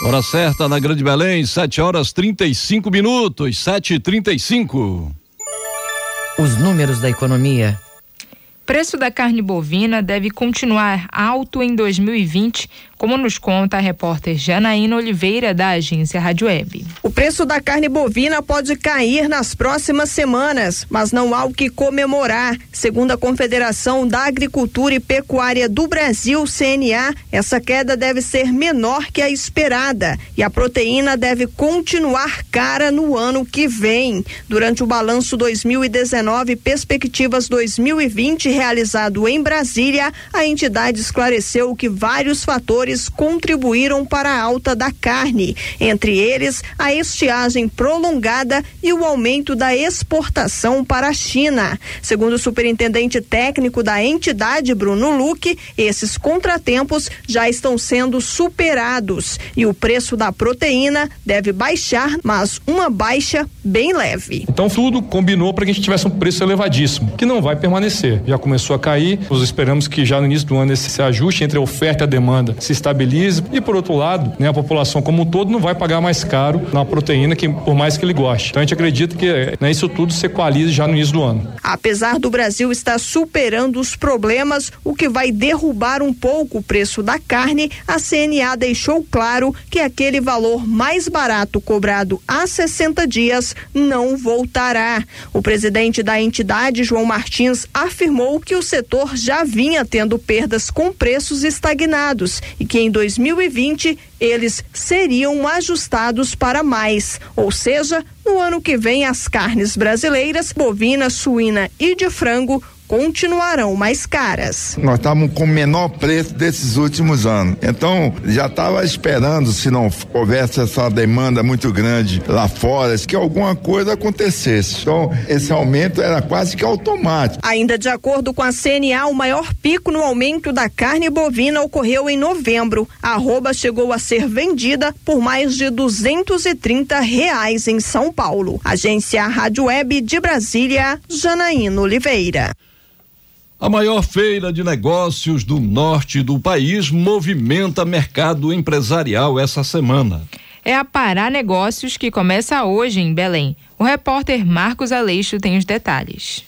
Hora certa na Grande Belém, 7 horas 35 minutos, 7 e 35 Os números da economia. Preço da carne bovina deve continuar alto em 2020 como nos conta a repórter Janaína Oliveira, da agência Rádio Web. O preço da carne bovina pode cair nas próximas semanas, mas não há o que comemorar. Segundo a Confederação da Agricultura e Pecuária do Brasil, CNA, essa queda deve ser menor que a esperada e a proteína deve continuar cara no ano que vem. Durante o balanço 2019 Perspectivas 2020 realizado em Brasília, a entidade esclareceu que vários fatores fatores contribuíram para a alta da carne, entre eles a estiagem prolongada e o aumento da exportação para a China. Segundo o superintendente técnico da entidade, Bruno Luque, esses contratempos já estão sendo superados e o preço da proteína deve baixar, mas uma baixa bem leve. Então tudo combinou para que a gente tivesse um preço elevadíssimo, que não vai permanecer. Já começou a cair, nós esperamos que já no início do ano esse ajuste entre a oferta e a demanda se estabilize e por outro lado, né, a população como um todo não vai pagar mais caro na proteína que por mais que ele goste. Então a gente acredita que né, isso tudo se equalize já no início do ano. Apesar do Brasil estar superando os problemas, o que vai derrubar um pouco o preço da carne, a CNA deixou claro que aquele valor mais barato cobrado há 60 dias não voltará. O presidente da entidade, João Martins, afirmou que o setor já vinha tendo perdas com preços estagnados e que em 2020 eles seriam ajustados para mais, ou seja, no ano que vem as carnes brasileiras, bovina, suína e de frango continuarão mais caras. Nós estávamos com o menor preço desses últimos anos. Então, já estava esperando, se não houvesse essa demanda muito grande lá fora, que alguma coisa acontecesse. Então, esse aumento era quase que automático. Ainda de acordo com a CNA, o maior pico no aumento da carne bovina ocorreu em novembro. A arroba chegou a ser vendida por mais de 230 reais em São Paulo. Agência Rádio Web de Brasília, Janaína Oliveira. A maior feira de negócios do norte do país movimenta mercado empresarial essa semana. É a Pará Negócios que começa hoje em Belém. O repórter Marcos Aleixo tem os detalhes.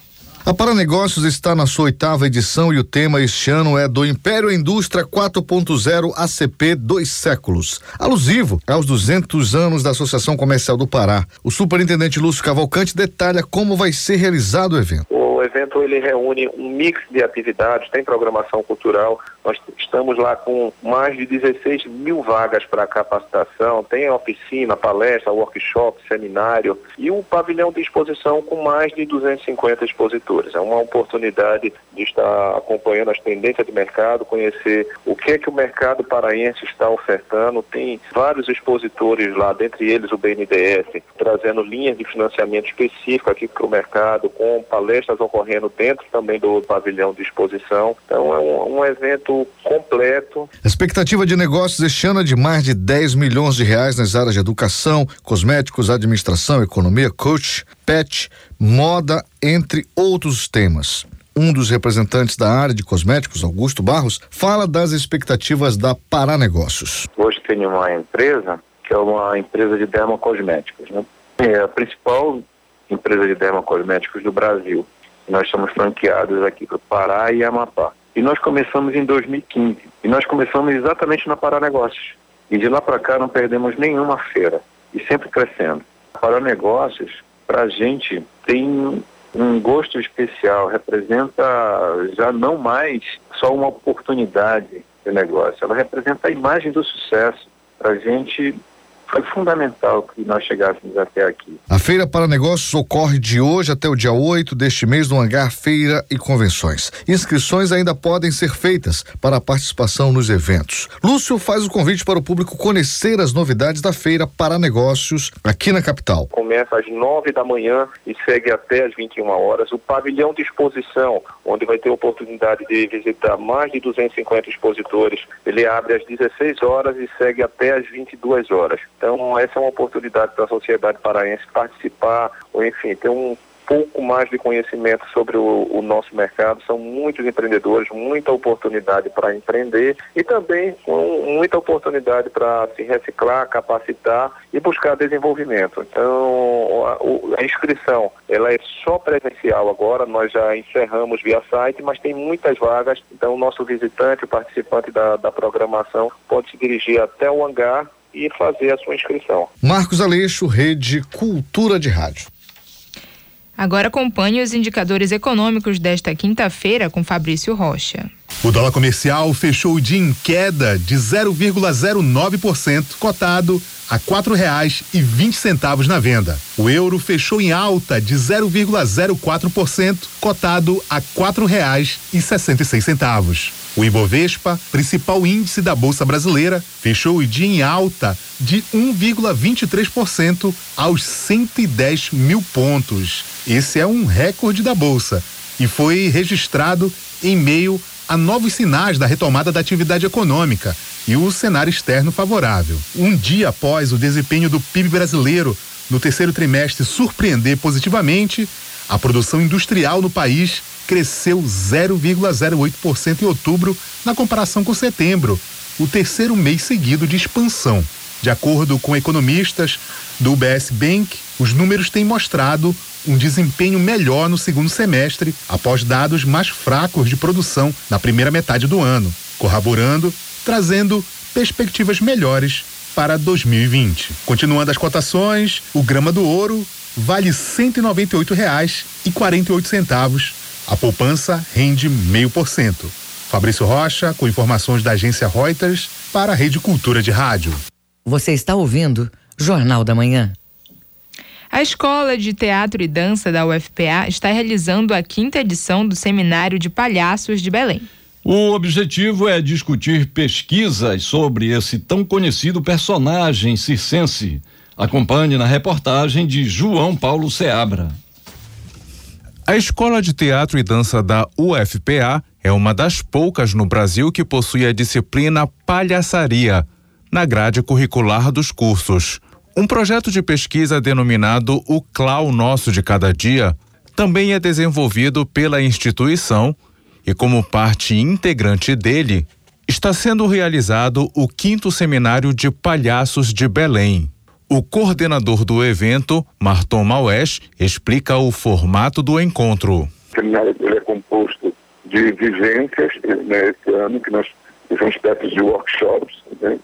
A Paranegócios está na sua oitava edição e o tema este ano é do Império Indústria 4.0 ACP Dois Séculos, alusivo aos 200 anos da Associação Comercial do Pará. O superintendente Lúcio Cavalcante detalha como vai ser realizado o evento. Evento ele reúne um mix de atividades, tem programação cultural, nós estamos lá com mais de 16 mil vagas para capacitação, tem oficina, palestra, workshop, seminário e um pavilhão de exposição com mais de 250 expositores. É uma oportunidade de estar acompanhando as tendências de mercado, conhecer o que é que o mercado paraense está ofertando. Tem vários expositores lá, dentre eles o BNDES, trazendo linhas de financiamento específico aqui para o mercado, com palestras ocorrendo ocorrendo dentro também do pavilhão de exposição. Então é um, um evento completo. A expectativa de negócios este ano é de mais de 10 milhões de reais nas áreas de educação, cosméticos, administração, economia, coach, pet, moda, entre outros temas. Um dos representantes da área de cosméticos, Augusto Barros, fala das expectativas da Paranegócios. Hoje tem uma empresa que é uma empresa de dermocosméticos, né? É a principal empresa de dermocosméticos do Brasil. Nós somos franqueados aqui para Pará e Amapá. E nós começamos em 2015. E nós começamos exatamente na Paranegócios. E de lá para cá não perdemos nenhuma feira. E sempre crescendo. Paranegócios, para a gente, tem um gosto especial. Representa já não mais só uma oportunidade de negócio. Ela representa a imagem do sucesso. Para a gente foi fundamental que nós chegássemos até aqui. A Feira para Negócios ocorre de hoje até o dia 8 deste mês no Hangar Feira e Convenções. Inscrições ainda podem ser feitas para a participação nos eventos. Lúcio faz o convite para o público conhecer as novidades da Feira para Negócios aqui na capital. Começa às 9 da manhã e segue até às 21 horas. O pavilhão de exposição, onde vai ter a oportunidade de visitar mais de 250 expositores, ele abre às 16 horas e segue até às 22 horas. Então, essa é uma oportunidade para a sociedade paraense participar, ou enfim, ter um pouco mais de conhecimento sobre o, o, nosso mercado. São muitos empreendedores, muita oportunidade para empreender e também com muita oportunidade para se reciclar, capacitar e buscar desenvolvimento. Então, a, a, inscrição ela é só presencial agora. Nós já encerramos via site, mas tem muitas vagas. Então, o nosso visitante, o participante da, da programação, pode se dirigir até o hangar e fazer a sua inscrição. Marcos Aleixo, Rede Cultura de Rádio. Agora acompanhe os indicadores econômicos desta quinta-feira com Fabrício Rocha. O dólar comercial fechou o dia em queda de 0,09%, cotado a quatro reais e vinte centavos na venda. O euro fechou em alta de 0,04%, cotado a quatro reais e sessenta e seis centavos. O Ibovespa, principal índice da Bolsa Brasileira, fechou o dia em alta de 1,23% aos 110 mil pontos. Esse é um recorde da Bolsa e foi registrado em meio a novos sinais da retomada da atividade econômica e o cenário externo favorável. Um dia após o desempenho do PIB brasileiro no terceiro trimestre surpreender positivamente, a produção industrial no país cresceu 0,08% em outubro na comparação com setembro, o terceiro mês seguido de expansão. De acordo com economistas do UBS Bank, os números têm mostrado um desempenho melhor no segundo semestre, após dados mais fracos de produção na primeira metade do ano, corroborando, trazendo perspectivas melhores para 2020. Continuando as cotações, o grama do ouro vale R$ 198,48. A poupança rende meio por cento. Fabrício Rocha, com informações da agência Reuters, para a Rede Cultura de Rádio. Você está ouvindo Jornal da Manhã. A Escola de Teatro e Dança da UFPA está realizando a quinta edição do Seminário de Palhaços de Belém. O objetivo é discutir pesquisas sobre esse tão conhecido personagem circense. Acompanhe na reportagem de João Paulo Seabra. A Escola de Teatro e Dança da UFPA é uma das poucas no Brasil que possui a disciplina Palhaçaria na grade curricular dos cursos. Um projeto de pesquisa denominado O Clau Nosso de Cada Dia também é desenvolvido pela instituição e, como parte integrante dele, está sendo realizado o quinto seminário de palhaços de Belém. O coordenador do evento, Marton Maués, explica o formato do encontro. O seminário é composto de vivências, né, esse ano, que nós fizemos espécies de workshops, né,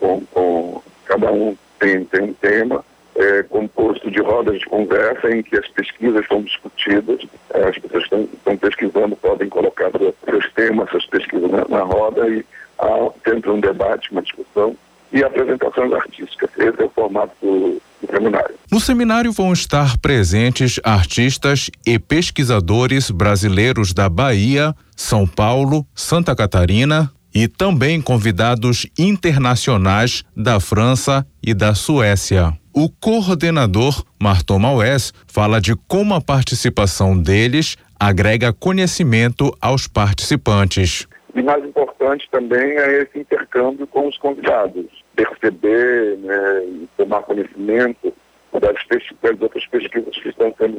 com, com, cada um tem, tem um tema, é, composto de rodas de conversa em que as pesquisas são discutidas, é, as pessoas estão, estão pesquisando, podem colocar seus temas, suas pesquisas na, na roda e há sempre um debate, uma discussão e apresentações artísticas. Esse é o formato do, do seminário. No seminário vão estar presentes artistas e pesquisadores brasileiros da Bahia, São Paulo, Santa Catarina e também convidados internacionais da França e da Suécia. O coordenador Marton Maués fala de como a participação deles agrega conhecimento aos participantes. E mais importante também é esse intercâmbio com os convidados, perceber né, e tomar conhecimento das, das outras pesquisas que estão sendo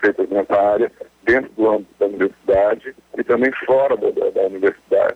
feitas nessa área, dentro do âmbito da universidade e também fora da, da, da universidade?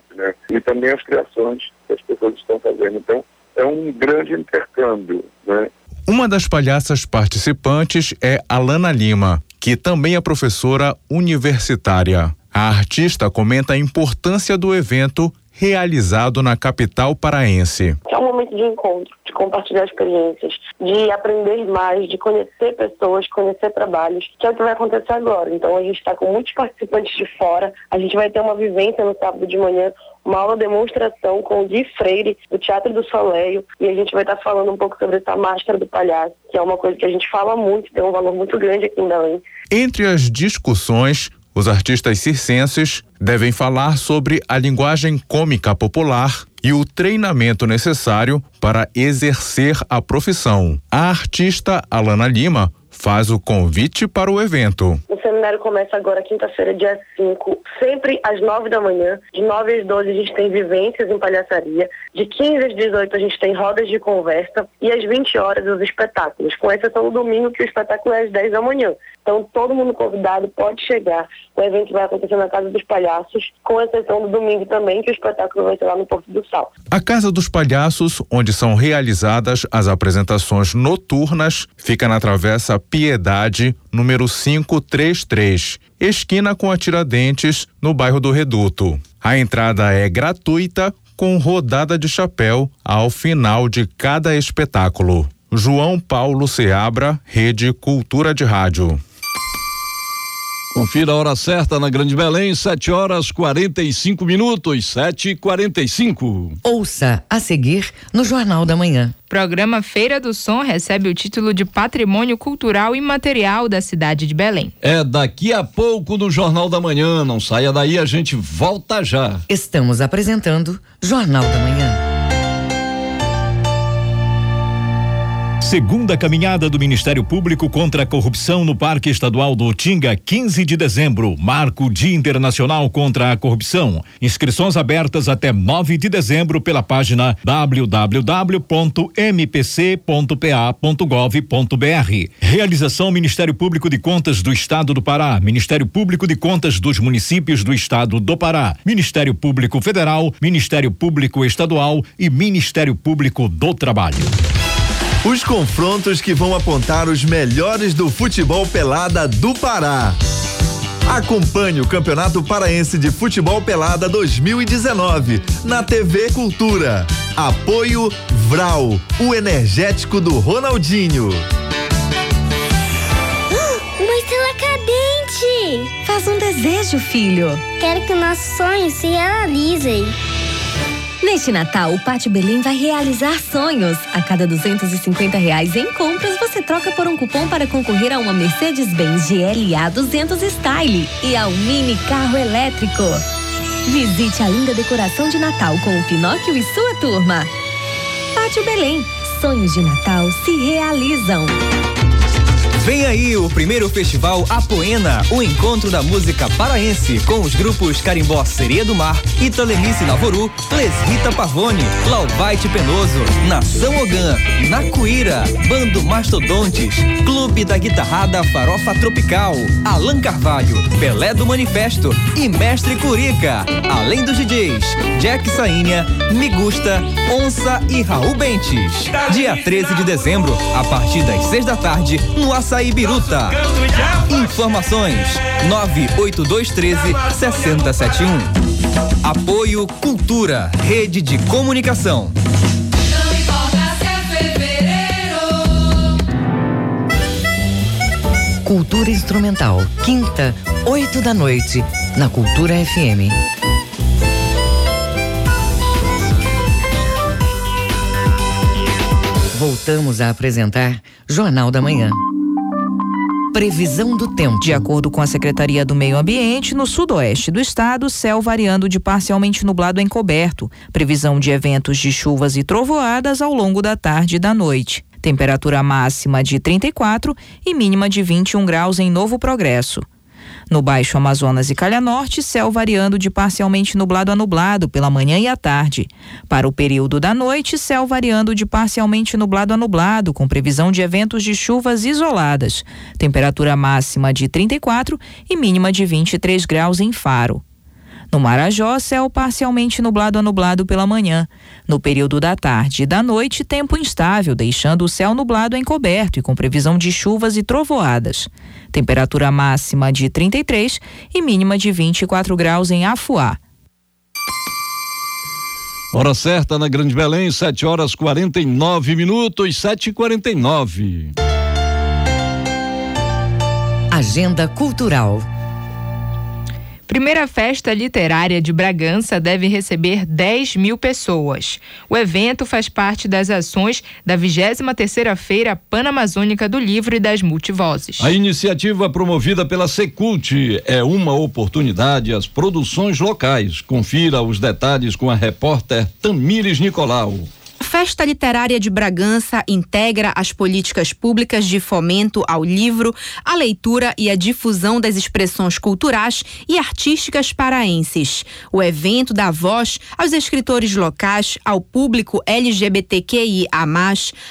E também as criações que as pessoas estão fazendo. Então, é um grande intercâmbio, né? Uma das palhaças participantes é Alana Lima, que também é professora universitária. A artista comenta a importância do evento realizado na capital paraense. É um momento de encontro, de compartilhar experiências, de aprender mais, de conhecer pessoas, conhecer trabalhos, que é o que vai acontecer agora. Então a gente está com muitos participantes de fora, a gente vai ter uma vivência no sábado de manhã uma aula demonstração com o Gui Freire, do Teatro do Soleil, e a gente vai estar falando um pouco sobre essa máscara do palhaço, que é uma coisa que a gente fala muito, tem um valor muito grande aqui em Belém. Entre as discussões, os artistas circenses devem falar sobre a linguagem cômica popular e o treinamento necessário para exercer a profissão. A artista Alana Lima faz o convite para o evento. O seminário começa agora, quinta-feira, dia 5, sempre às 9 da manhã. De 9 às 12 a gente tem vivências em palhaçaria. De 15 às 18 a gente tem rodas de conversa. E às 20 horas os espetáculos, com exceção do domingo, que o espetáculo é às 10 da manhã. Então todo mundo convidado pode chegar. O evento vai acontecer na Casa dos Palhaços, com exceção do domingo também, que o espetáculo vai ser lá no Porto do Sal. A Casa dos Palhaços, onde são realizadas as apresentações noturnas, fica na Travessa Piedade, número 533, esquina com a Tiradentes, no bairro do Reduto. A entrada é gratuita, com rodada de chapéu ao final de cada espetáculo. João Paulo Seabra, Rede Cultura de Rádio. Confira a hora certa na Grande Belém, 7 horas 45 minutos, 7 e 45 Ouça a seguir no Jornal da Manhã. Programa Feira do Som recebe o título de Patrimônio Cultural Imaterial da cidade de Belém. É daqui a pouco no Jornal da Manhã. Não saia daí, a gente volta já. Estamos apresentando Jornal da Manhã. Segunda caminhada do Ministério Público contra a corrupção no Parque Estadual do Utinga, 15 de dezembro, marco Dia Internacional contra a Corrupção. Inscrições abertas até 9 de dezembro pela página www.mpc.pa.gov.br. Realização Ministério Público de Contas do Estado do Pará, Ministério Público de Contas dos Municípios do Estado do Pará, Ministério Público Federal, Ministério Público Estadual e Ministério Público do Trabalho. Os confrontos que vão apontar os melhores do futebol pelada do Pará. Acompanhe o Campeonato Paraense de Futebol Pelada 2019 na TV Cultura. Apoio Vral, o energético do Ronaldinho. Uma estrela cadente! Faz um desejo, filho. Quero que nossos sonhos se realizem. Neste Natal, o Pátio Belém vai realizar sonhos. A cada 250 reais em compras, você troca por um cupom para concorrer a uma Mercedes-Benz GLA 200 Style e a um mini carro elétrico. Visite a linda decoração de Natal com o Pinóquio e sua turma. Pátio Belém. Sonhos de Natal se realizam. Vem aí o primeiro festival Apoena, o encontro da música paraense com os grupos Carimbó Sereia do Mar, Italemice Navoru, Les Rita Pavone, Laubite Penoso, Nação Ogã, Nacuíra, Bando Mastodontes, Clube da Guitarrada Farofa Tropical, Alan Carvalho, Belé do Manifesto e Mestre Curica. Além dos DJs, Jack Sainha, Migusta, Onça e Raul Bentes. Dia 13 de dezembro, a partir das 6 da tarde, no Açaí Biruta. Informações: 98213 6071. Apoio Cultura, Rede de Comunicação. Cultura Instrumental, quinta, oito da noite, na Cultura FM. Voltamos a apresentar Jornal da Manhã. Previsão do tempo. De acordo com a Secretaria do Meio Ambiente, no sudoeste do estado, céu variando de parcialmente nublado a encoberto. Previsão de eventos de chuvas e trovoadas ao longo da tarde e da noite. temperatura máxima de 34 e mínima de 21 graus em Novo Progresso. No Baixo Amazonas e Calha Norte, céu variando de parcialmente nublado a nublado pela manhã e à tarde. Para o período da noite, céu variando de parcialmente nublado a nublado, com previsão de eventos de chuvas isoladas. Temperatura máxima de 34 e mínima de 23 graus em Faro. No Marajó, céu parcialmente nublado a nublado pela manhã. No período da tarde e da noite, tempo instável, deixando o céu nublado encoberto e com previsão de chuvas e trovoadas. Temperatura máxima de 33 e mínima de 24 graus em Afuá. Hora certa na Grande Belém, 7 horas 49 minutos, 7 e 49 Agenda Cultural. Primeira festa literária de Bragança deve receber 10 mil pessoas. O evento faz parte das ações da 23ª Feira Panamazônica do Livro e das Multivozes. A iniciativa promovida pela Secult é uma oportunidade às produções locais. Confira os detalhes com a repórter Tamires Nicolau. Festa Literária de Bragança integra as políticas públicas de fomento ao livro, à leitura e à difusão das expressões culturais e artísticas paraenses. O evento dá voz aos escritores locais, ao público LGBTQIA,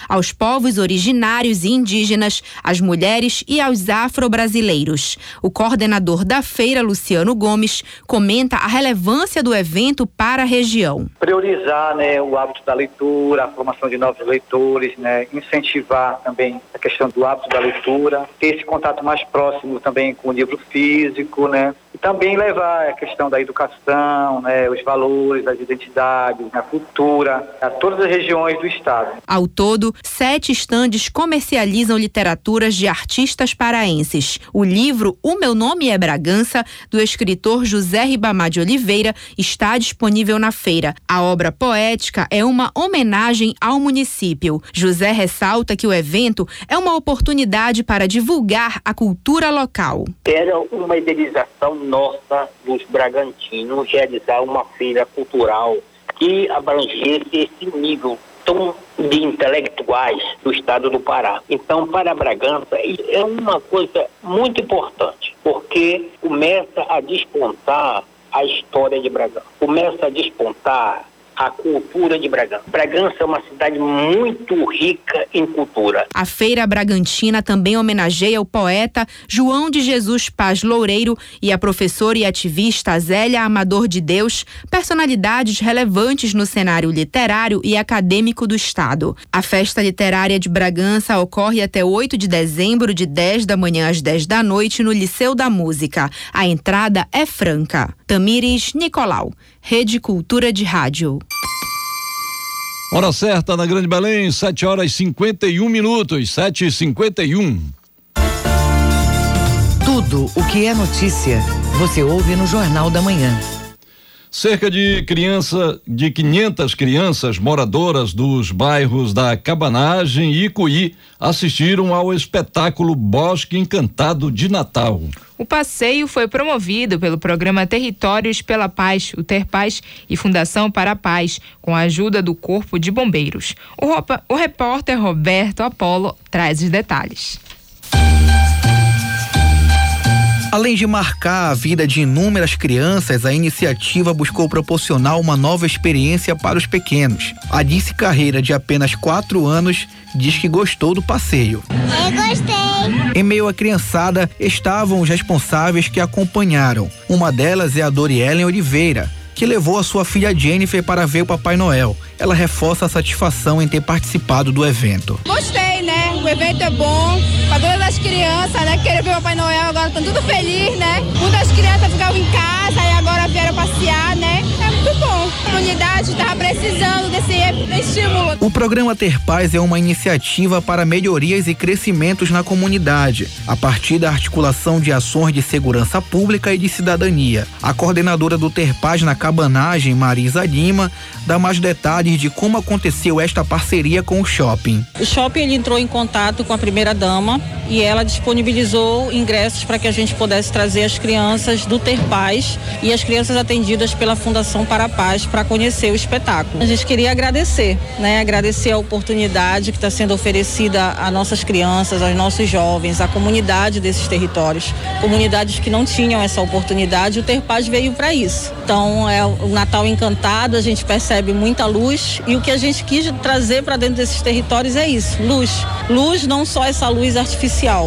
aos povos originários e indígenas, às mulheres e aos afro-brasileiros. O coordenador da feira, Luciano Gomes, comenta a relevância do evento para a região. Priorizar né, o hábito da leitura leitura, a formação de novos leitores, né, incentivar também a questão do hábito da leitura, ter esse contato mais próximo também com o livro físico, né, e também levar a questão da educação, né, os valores, as identidades, a cultura, a todas as regiões do estado. Ao todo, sete estandes comercializam literaturas de artistas paraenses. O livro O Meu Nome é Bragança, do escritor José Ribamar de Oliveira, está disponível na feira. A obra poética é uma homenagem ao município. José ressalta que o evento é uma oportunidade para divulgar a cultura local. Era uma idealização nossa dos Bragantinos realizar uma feira cultural que abrangesse esse nível tão de intelectuais do estado do Pará. Então, para Bragança, é uma coisa muito importante, porque começa a despontar a história de Bragança, começa a despontar a cultura de Bragança. Bragança é uma cidade muito rica em cultura. A Feira Bragantina também homenageia o poeta João de Jesus Paz Loureiro e a professora e ativista Zélia Amador de Deus, personalidades relevantes no cenário literário e acadêmico do Estado. A Festa Literária de Bragança ocorre até 8 de dezembro, de 10 da manhã às 10 da noite, no Liceu da Música. A entrada é franca. Tamires Nicolau, Rede Cultura de Rádio. Hora certa na Grande Belém, 7 horas e 51 minutos, 7 e 51 Tudo o que é notícia, você ouve no Jornal da Manhã. Cerca de criança, de 500 crianças moradoras dos bairros da Cabanagem e Icuí assistiram ao espetáculo Bosque Encantado de Natal. O passeio foi promovido pelo programa Territórios pela Paz, o Ter Paz e Fundação para a Paz, com a ajuda do Corpo de Bombeiros. O, o repórter Roberto Apolo traz os detalhes. Além de marcar a vida de inúmeras crianças, a iniciativa buscou proporcionar uma nova experiência para os pequenos. A Dice Carreira, de apenas 4 anos, diz que gostou do passeio. Eu gostei. Em meio à criançada estavam os responsáveis que acompanharam. Uma delas é a Doriellen Oliveira, que levou a sua filha Jennifer para ver o Papai Noel. Ela reforça a satisfação em ter participado do evento. Gostei, né? O evento é bom para todas as crianças, né? Querer ver o Papai Noel, agora estão tudo felizes, né? Muitas crianças ficavam em casa e agora vieram passear, né? É muito bom. A comunidade estava precisando desse estímulo. O programa Ter Paz é uma iniciativa para melhorias e crescimentos na comunidade, a partir da articulação de ações de segurança pública e de cidadania. A coordenadora do Ter Paz na Cabanagem, Marisa Lima, dá mais detalhes de como aconteceu esta parceria com o shopping. O shopping ele entrou em contato com a primeira dama e ela disponibilizou ingressos para que a gente pudesse trazer as crianças do Ter Paz e as crianças atendidas pela Fundação para a Paz para conhecer o espetáculo. A gente queria agradecer, né? Agradecer a oportunidade que está sendo oferecida a nossas crianças, aos nossos jovens, à comunidade desses territórios. Comunidades que não tinham essa oportunidade, o Terpaz veio para isso. Então, é o Natal encantado, a gente percebe muita luz e o que a gente quis trazer para dentro desses territórios é isso, luz. Luz não só essa luz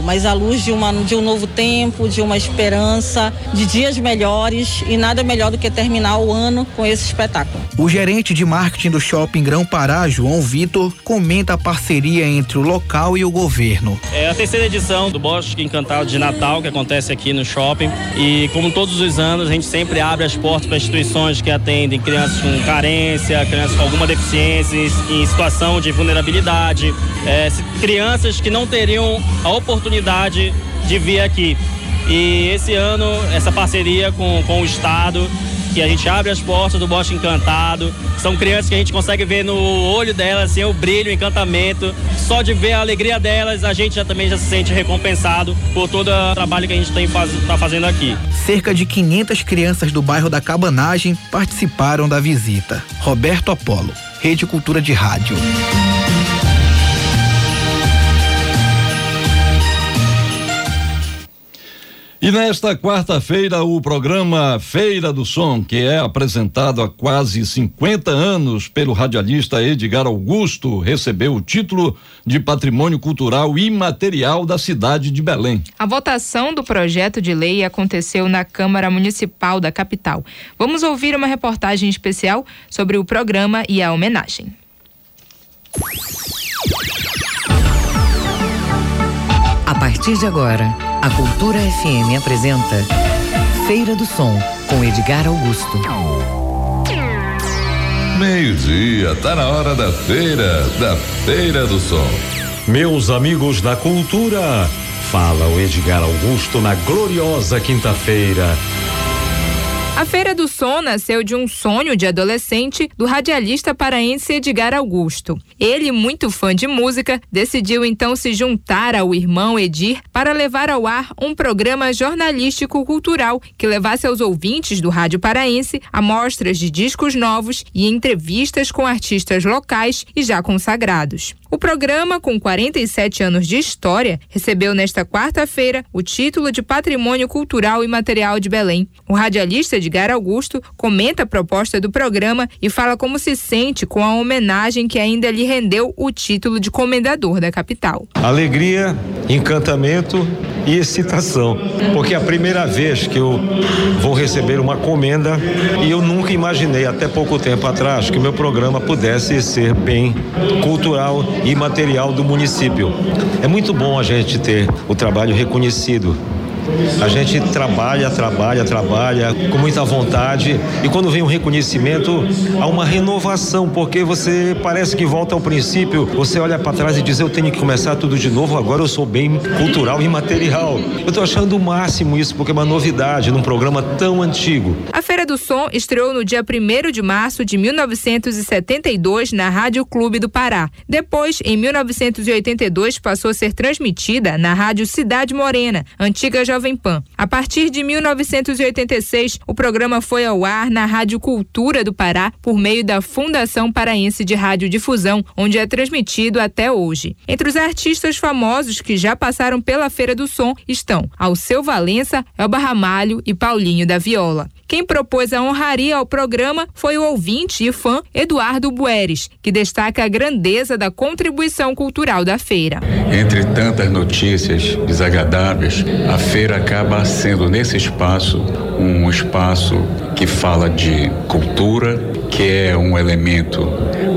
mas a luz de, uma, de um novo tempo, de uma esperança, de dias melhores e nada melhor do que terminar o ano com esse espetáculo. O gerente de marketing do Shopping Grão Pará, João Vitor, comenta a parceria entre o local e o governo. É a terceira edição do Bosque Encantado de Natal que acontece aqui no shopping e como todos os anos a gente sempre abre as portas para instituições que atendem crianças com carência, crianças com alguma deficiência, em situação de vulnerabilidade, é, crianças que não teriam a oportunidade de vir aqui. E esse ano, essa parceria com, com o Estado, que a gente abre as portas do Bosque Encantado. São crianças que a gente consegue ver no olho delas, assim, o brilho, o encantamento. Só de ver a alegria delas, a gente já também já se sente recompensado por todo o trabalho que a gente está faz, tá fazendo aqui. Cerca de 500 crianças do bairro da Cabanagem participaram da visita. Roberto Apolo, Rede Cultura de Rádio. E nesta quarta-feira, o programa Feira do Som, que é apresentado há quase 50 anos pelo radialista Edgar Augusto, recebeu o título de Patrimônio Cultural Imaterial da cidade de Belém. A votação do projeto de lei aconteceu na Câmara Municipal da capital. Vamos ouvir uma reportagem especial sobre o programa e a homenagem. A partir de agora. A Cultura FM apresenta Feira do Som com Edgar Augusto. Meio-dia, tá na hora da feira, da Feira do Som. Meus amigos da cultura, fala o Edgar Augusto na gloriosa quinta-feira a Feira do Som nasceu de um sonho de adolescente do radialista paraense Edgar Augusto. Ele, muito fã de música, decidiu então se juntar ao irmão Edir para levar ao ar um programa jornalístico cultural que levasse aos ouvintes do rádio paraense amostras de discos novos e entrevistas com artistas locais e já consagrados. O programa, com 47 anos de história, recebeu nesta quarta-feira o título de Patrimônio Cultural e Material de Belém. O radialista Edgar Augusto comenta a proposta do programa e fala como se sente com a homenagem que ainda lhe rendeu o título de comendador da capital. Alegria, encantamento e excitação, porque é a primeira vez que eu vou receber uma comenda e eu nunca imaginei até pouco tempo atrás que meu programa pudesse ser bem cultural e material do município. É muito bom a gente ter o trabalho reconhecido a gente trabalha, trabalha, trabalha com muita vontade e quando vem um reconhecimento, há uma renovação, porque você parece que volta ao princípio, você olha para trás e diz: Eu tenho que começar tudo de novo, agora eu sou bem cultural e material. Eu estou achando o máximo isso, porque é uma novidade num programa tão antigo. A Feira do Som estreou no dia 1 de março de 1972 na Rádio Clube do Pará. Depois, em 1982, passou a ser transmitida na Rádio Cidade Morena, antiga Jovem Pan. A partir de 1986, o programa foi ao ar na Rádio Cultura do Pará por meio da Fundação Paraense de Radiodifusão, onde é transmitido até hoje. Entre os artistas famosos que já passaram pela Feira do Som estão Alceu Valença, Elba Ramalho e Paulinho da Viola. Quem propôs a honraria ao programa foi o ouvinte e fã Eduardo Bueres, que destaca a grandeza da contribuição cultural da feira. Entre tantas notícias desagradáveis, a feira acaba sendo nesse espaço um espaço que fala de cultura, que é um elemento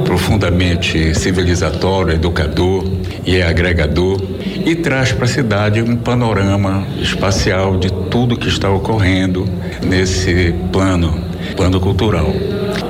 profundamente civilizatório, educador e é agregador e traz para a cidade um panorama espacial de tudo que está ocorrendo nesse plano, plano cultural,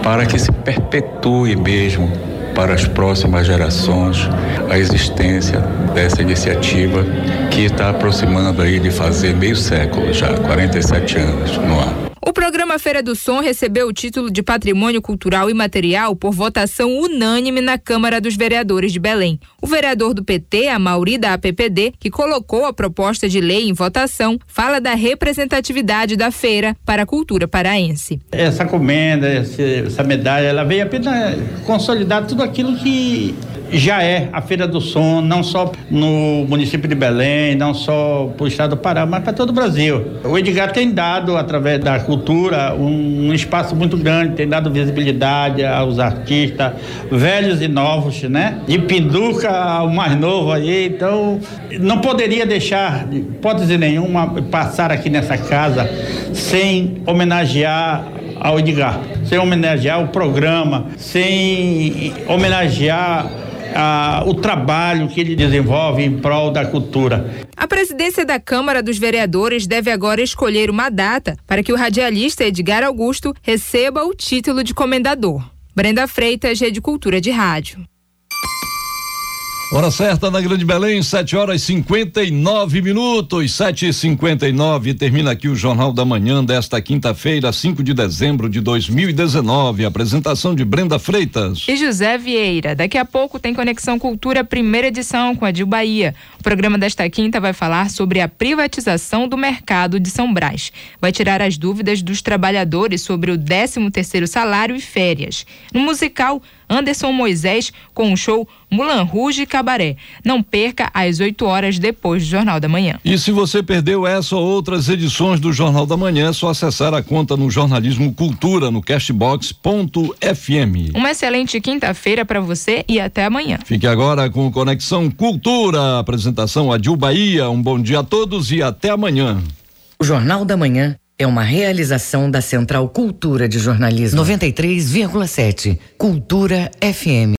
para que se perpetue mesmo para as próximas gerações a existência dessa iniciativa que está aproximando aí de fazer meio século já, 47 anos no ar. O programa Feira do Som recebeu o título de Patrimônio Cultural Imaterial por votação unânime na Câmara dos Vereadores de Belém. O vereador do PT, a Mauri da APPD, que colocou a proposta de lei em votação, fala da representatividade da feira para a cultura paraense. Essa comenda, essa medalha, ela veio apenas consolidar tudo aquilo que já é a Feira do Som, não só no município de Belém, não só para o estado do Pará, mas para todo o Brasil. O Edgar tem dado, através da cultura, um, espaço muito grande, tem dado visibilidade aos artistas, velhos e novos, né? De Pinduca ao mais novo aí, então não poderia deixar, hipótese nenhuma, passar aqui nessa casa sem homenagear ao Edgar, sem homenagear o programa, sem homenagear ah, o trabalho que ele desenvolve em prol da cultura. A presidência da Câmara dos Vereadores deve agora escolher uma data para que o radialista Edgar Augusto receba o título de comendador. Brenda Freitas, Rede Cultura de Rádio. Hora certa na Grande Belém, 7 horas 59 minutos, 7 e 59 Termina aqui o Jornal da Manhã desta quinta-feira, 5 de dezembro de 2019. Apresentação de Brenda Freitas. E José Vieira. Daqui a pouco tem Conexão Cultura, primeira edição com a Dil Bahia. O programa desta quinta vai falar sobre a privatização do mercado de São Brás. Vai tirar as dúvidas dos trabalhadores sobre o 13 terceiro salário e férias. No musical, Anderson Moisés com o show Mulan Rouge Cabaré. Não perca às 8 horas depois do Jornal da Manhã. E se você perdeu essa ou outras edições do Jornal da Manhã, é só acessar a conta no Jornalismo Cultura no cashbox.fm. Uma excelente quinta-feira para você e até amanhã. Fique agora com Conexão Cultura. Apresentação Adil Bahia. Um bom dia a todos e até amanhã. O Jornal da Manhã é uma realização da Central Cultura de Jornalismo 93,7. Cultura FM.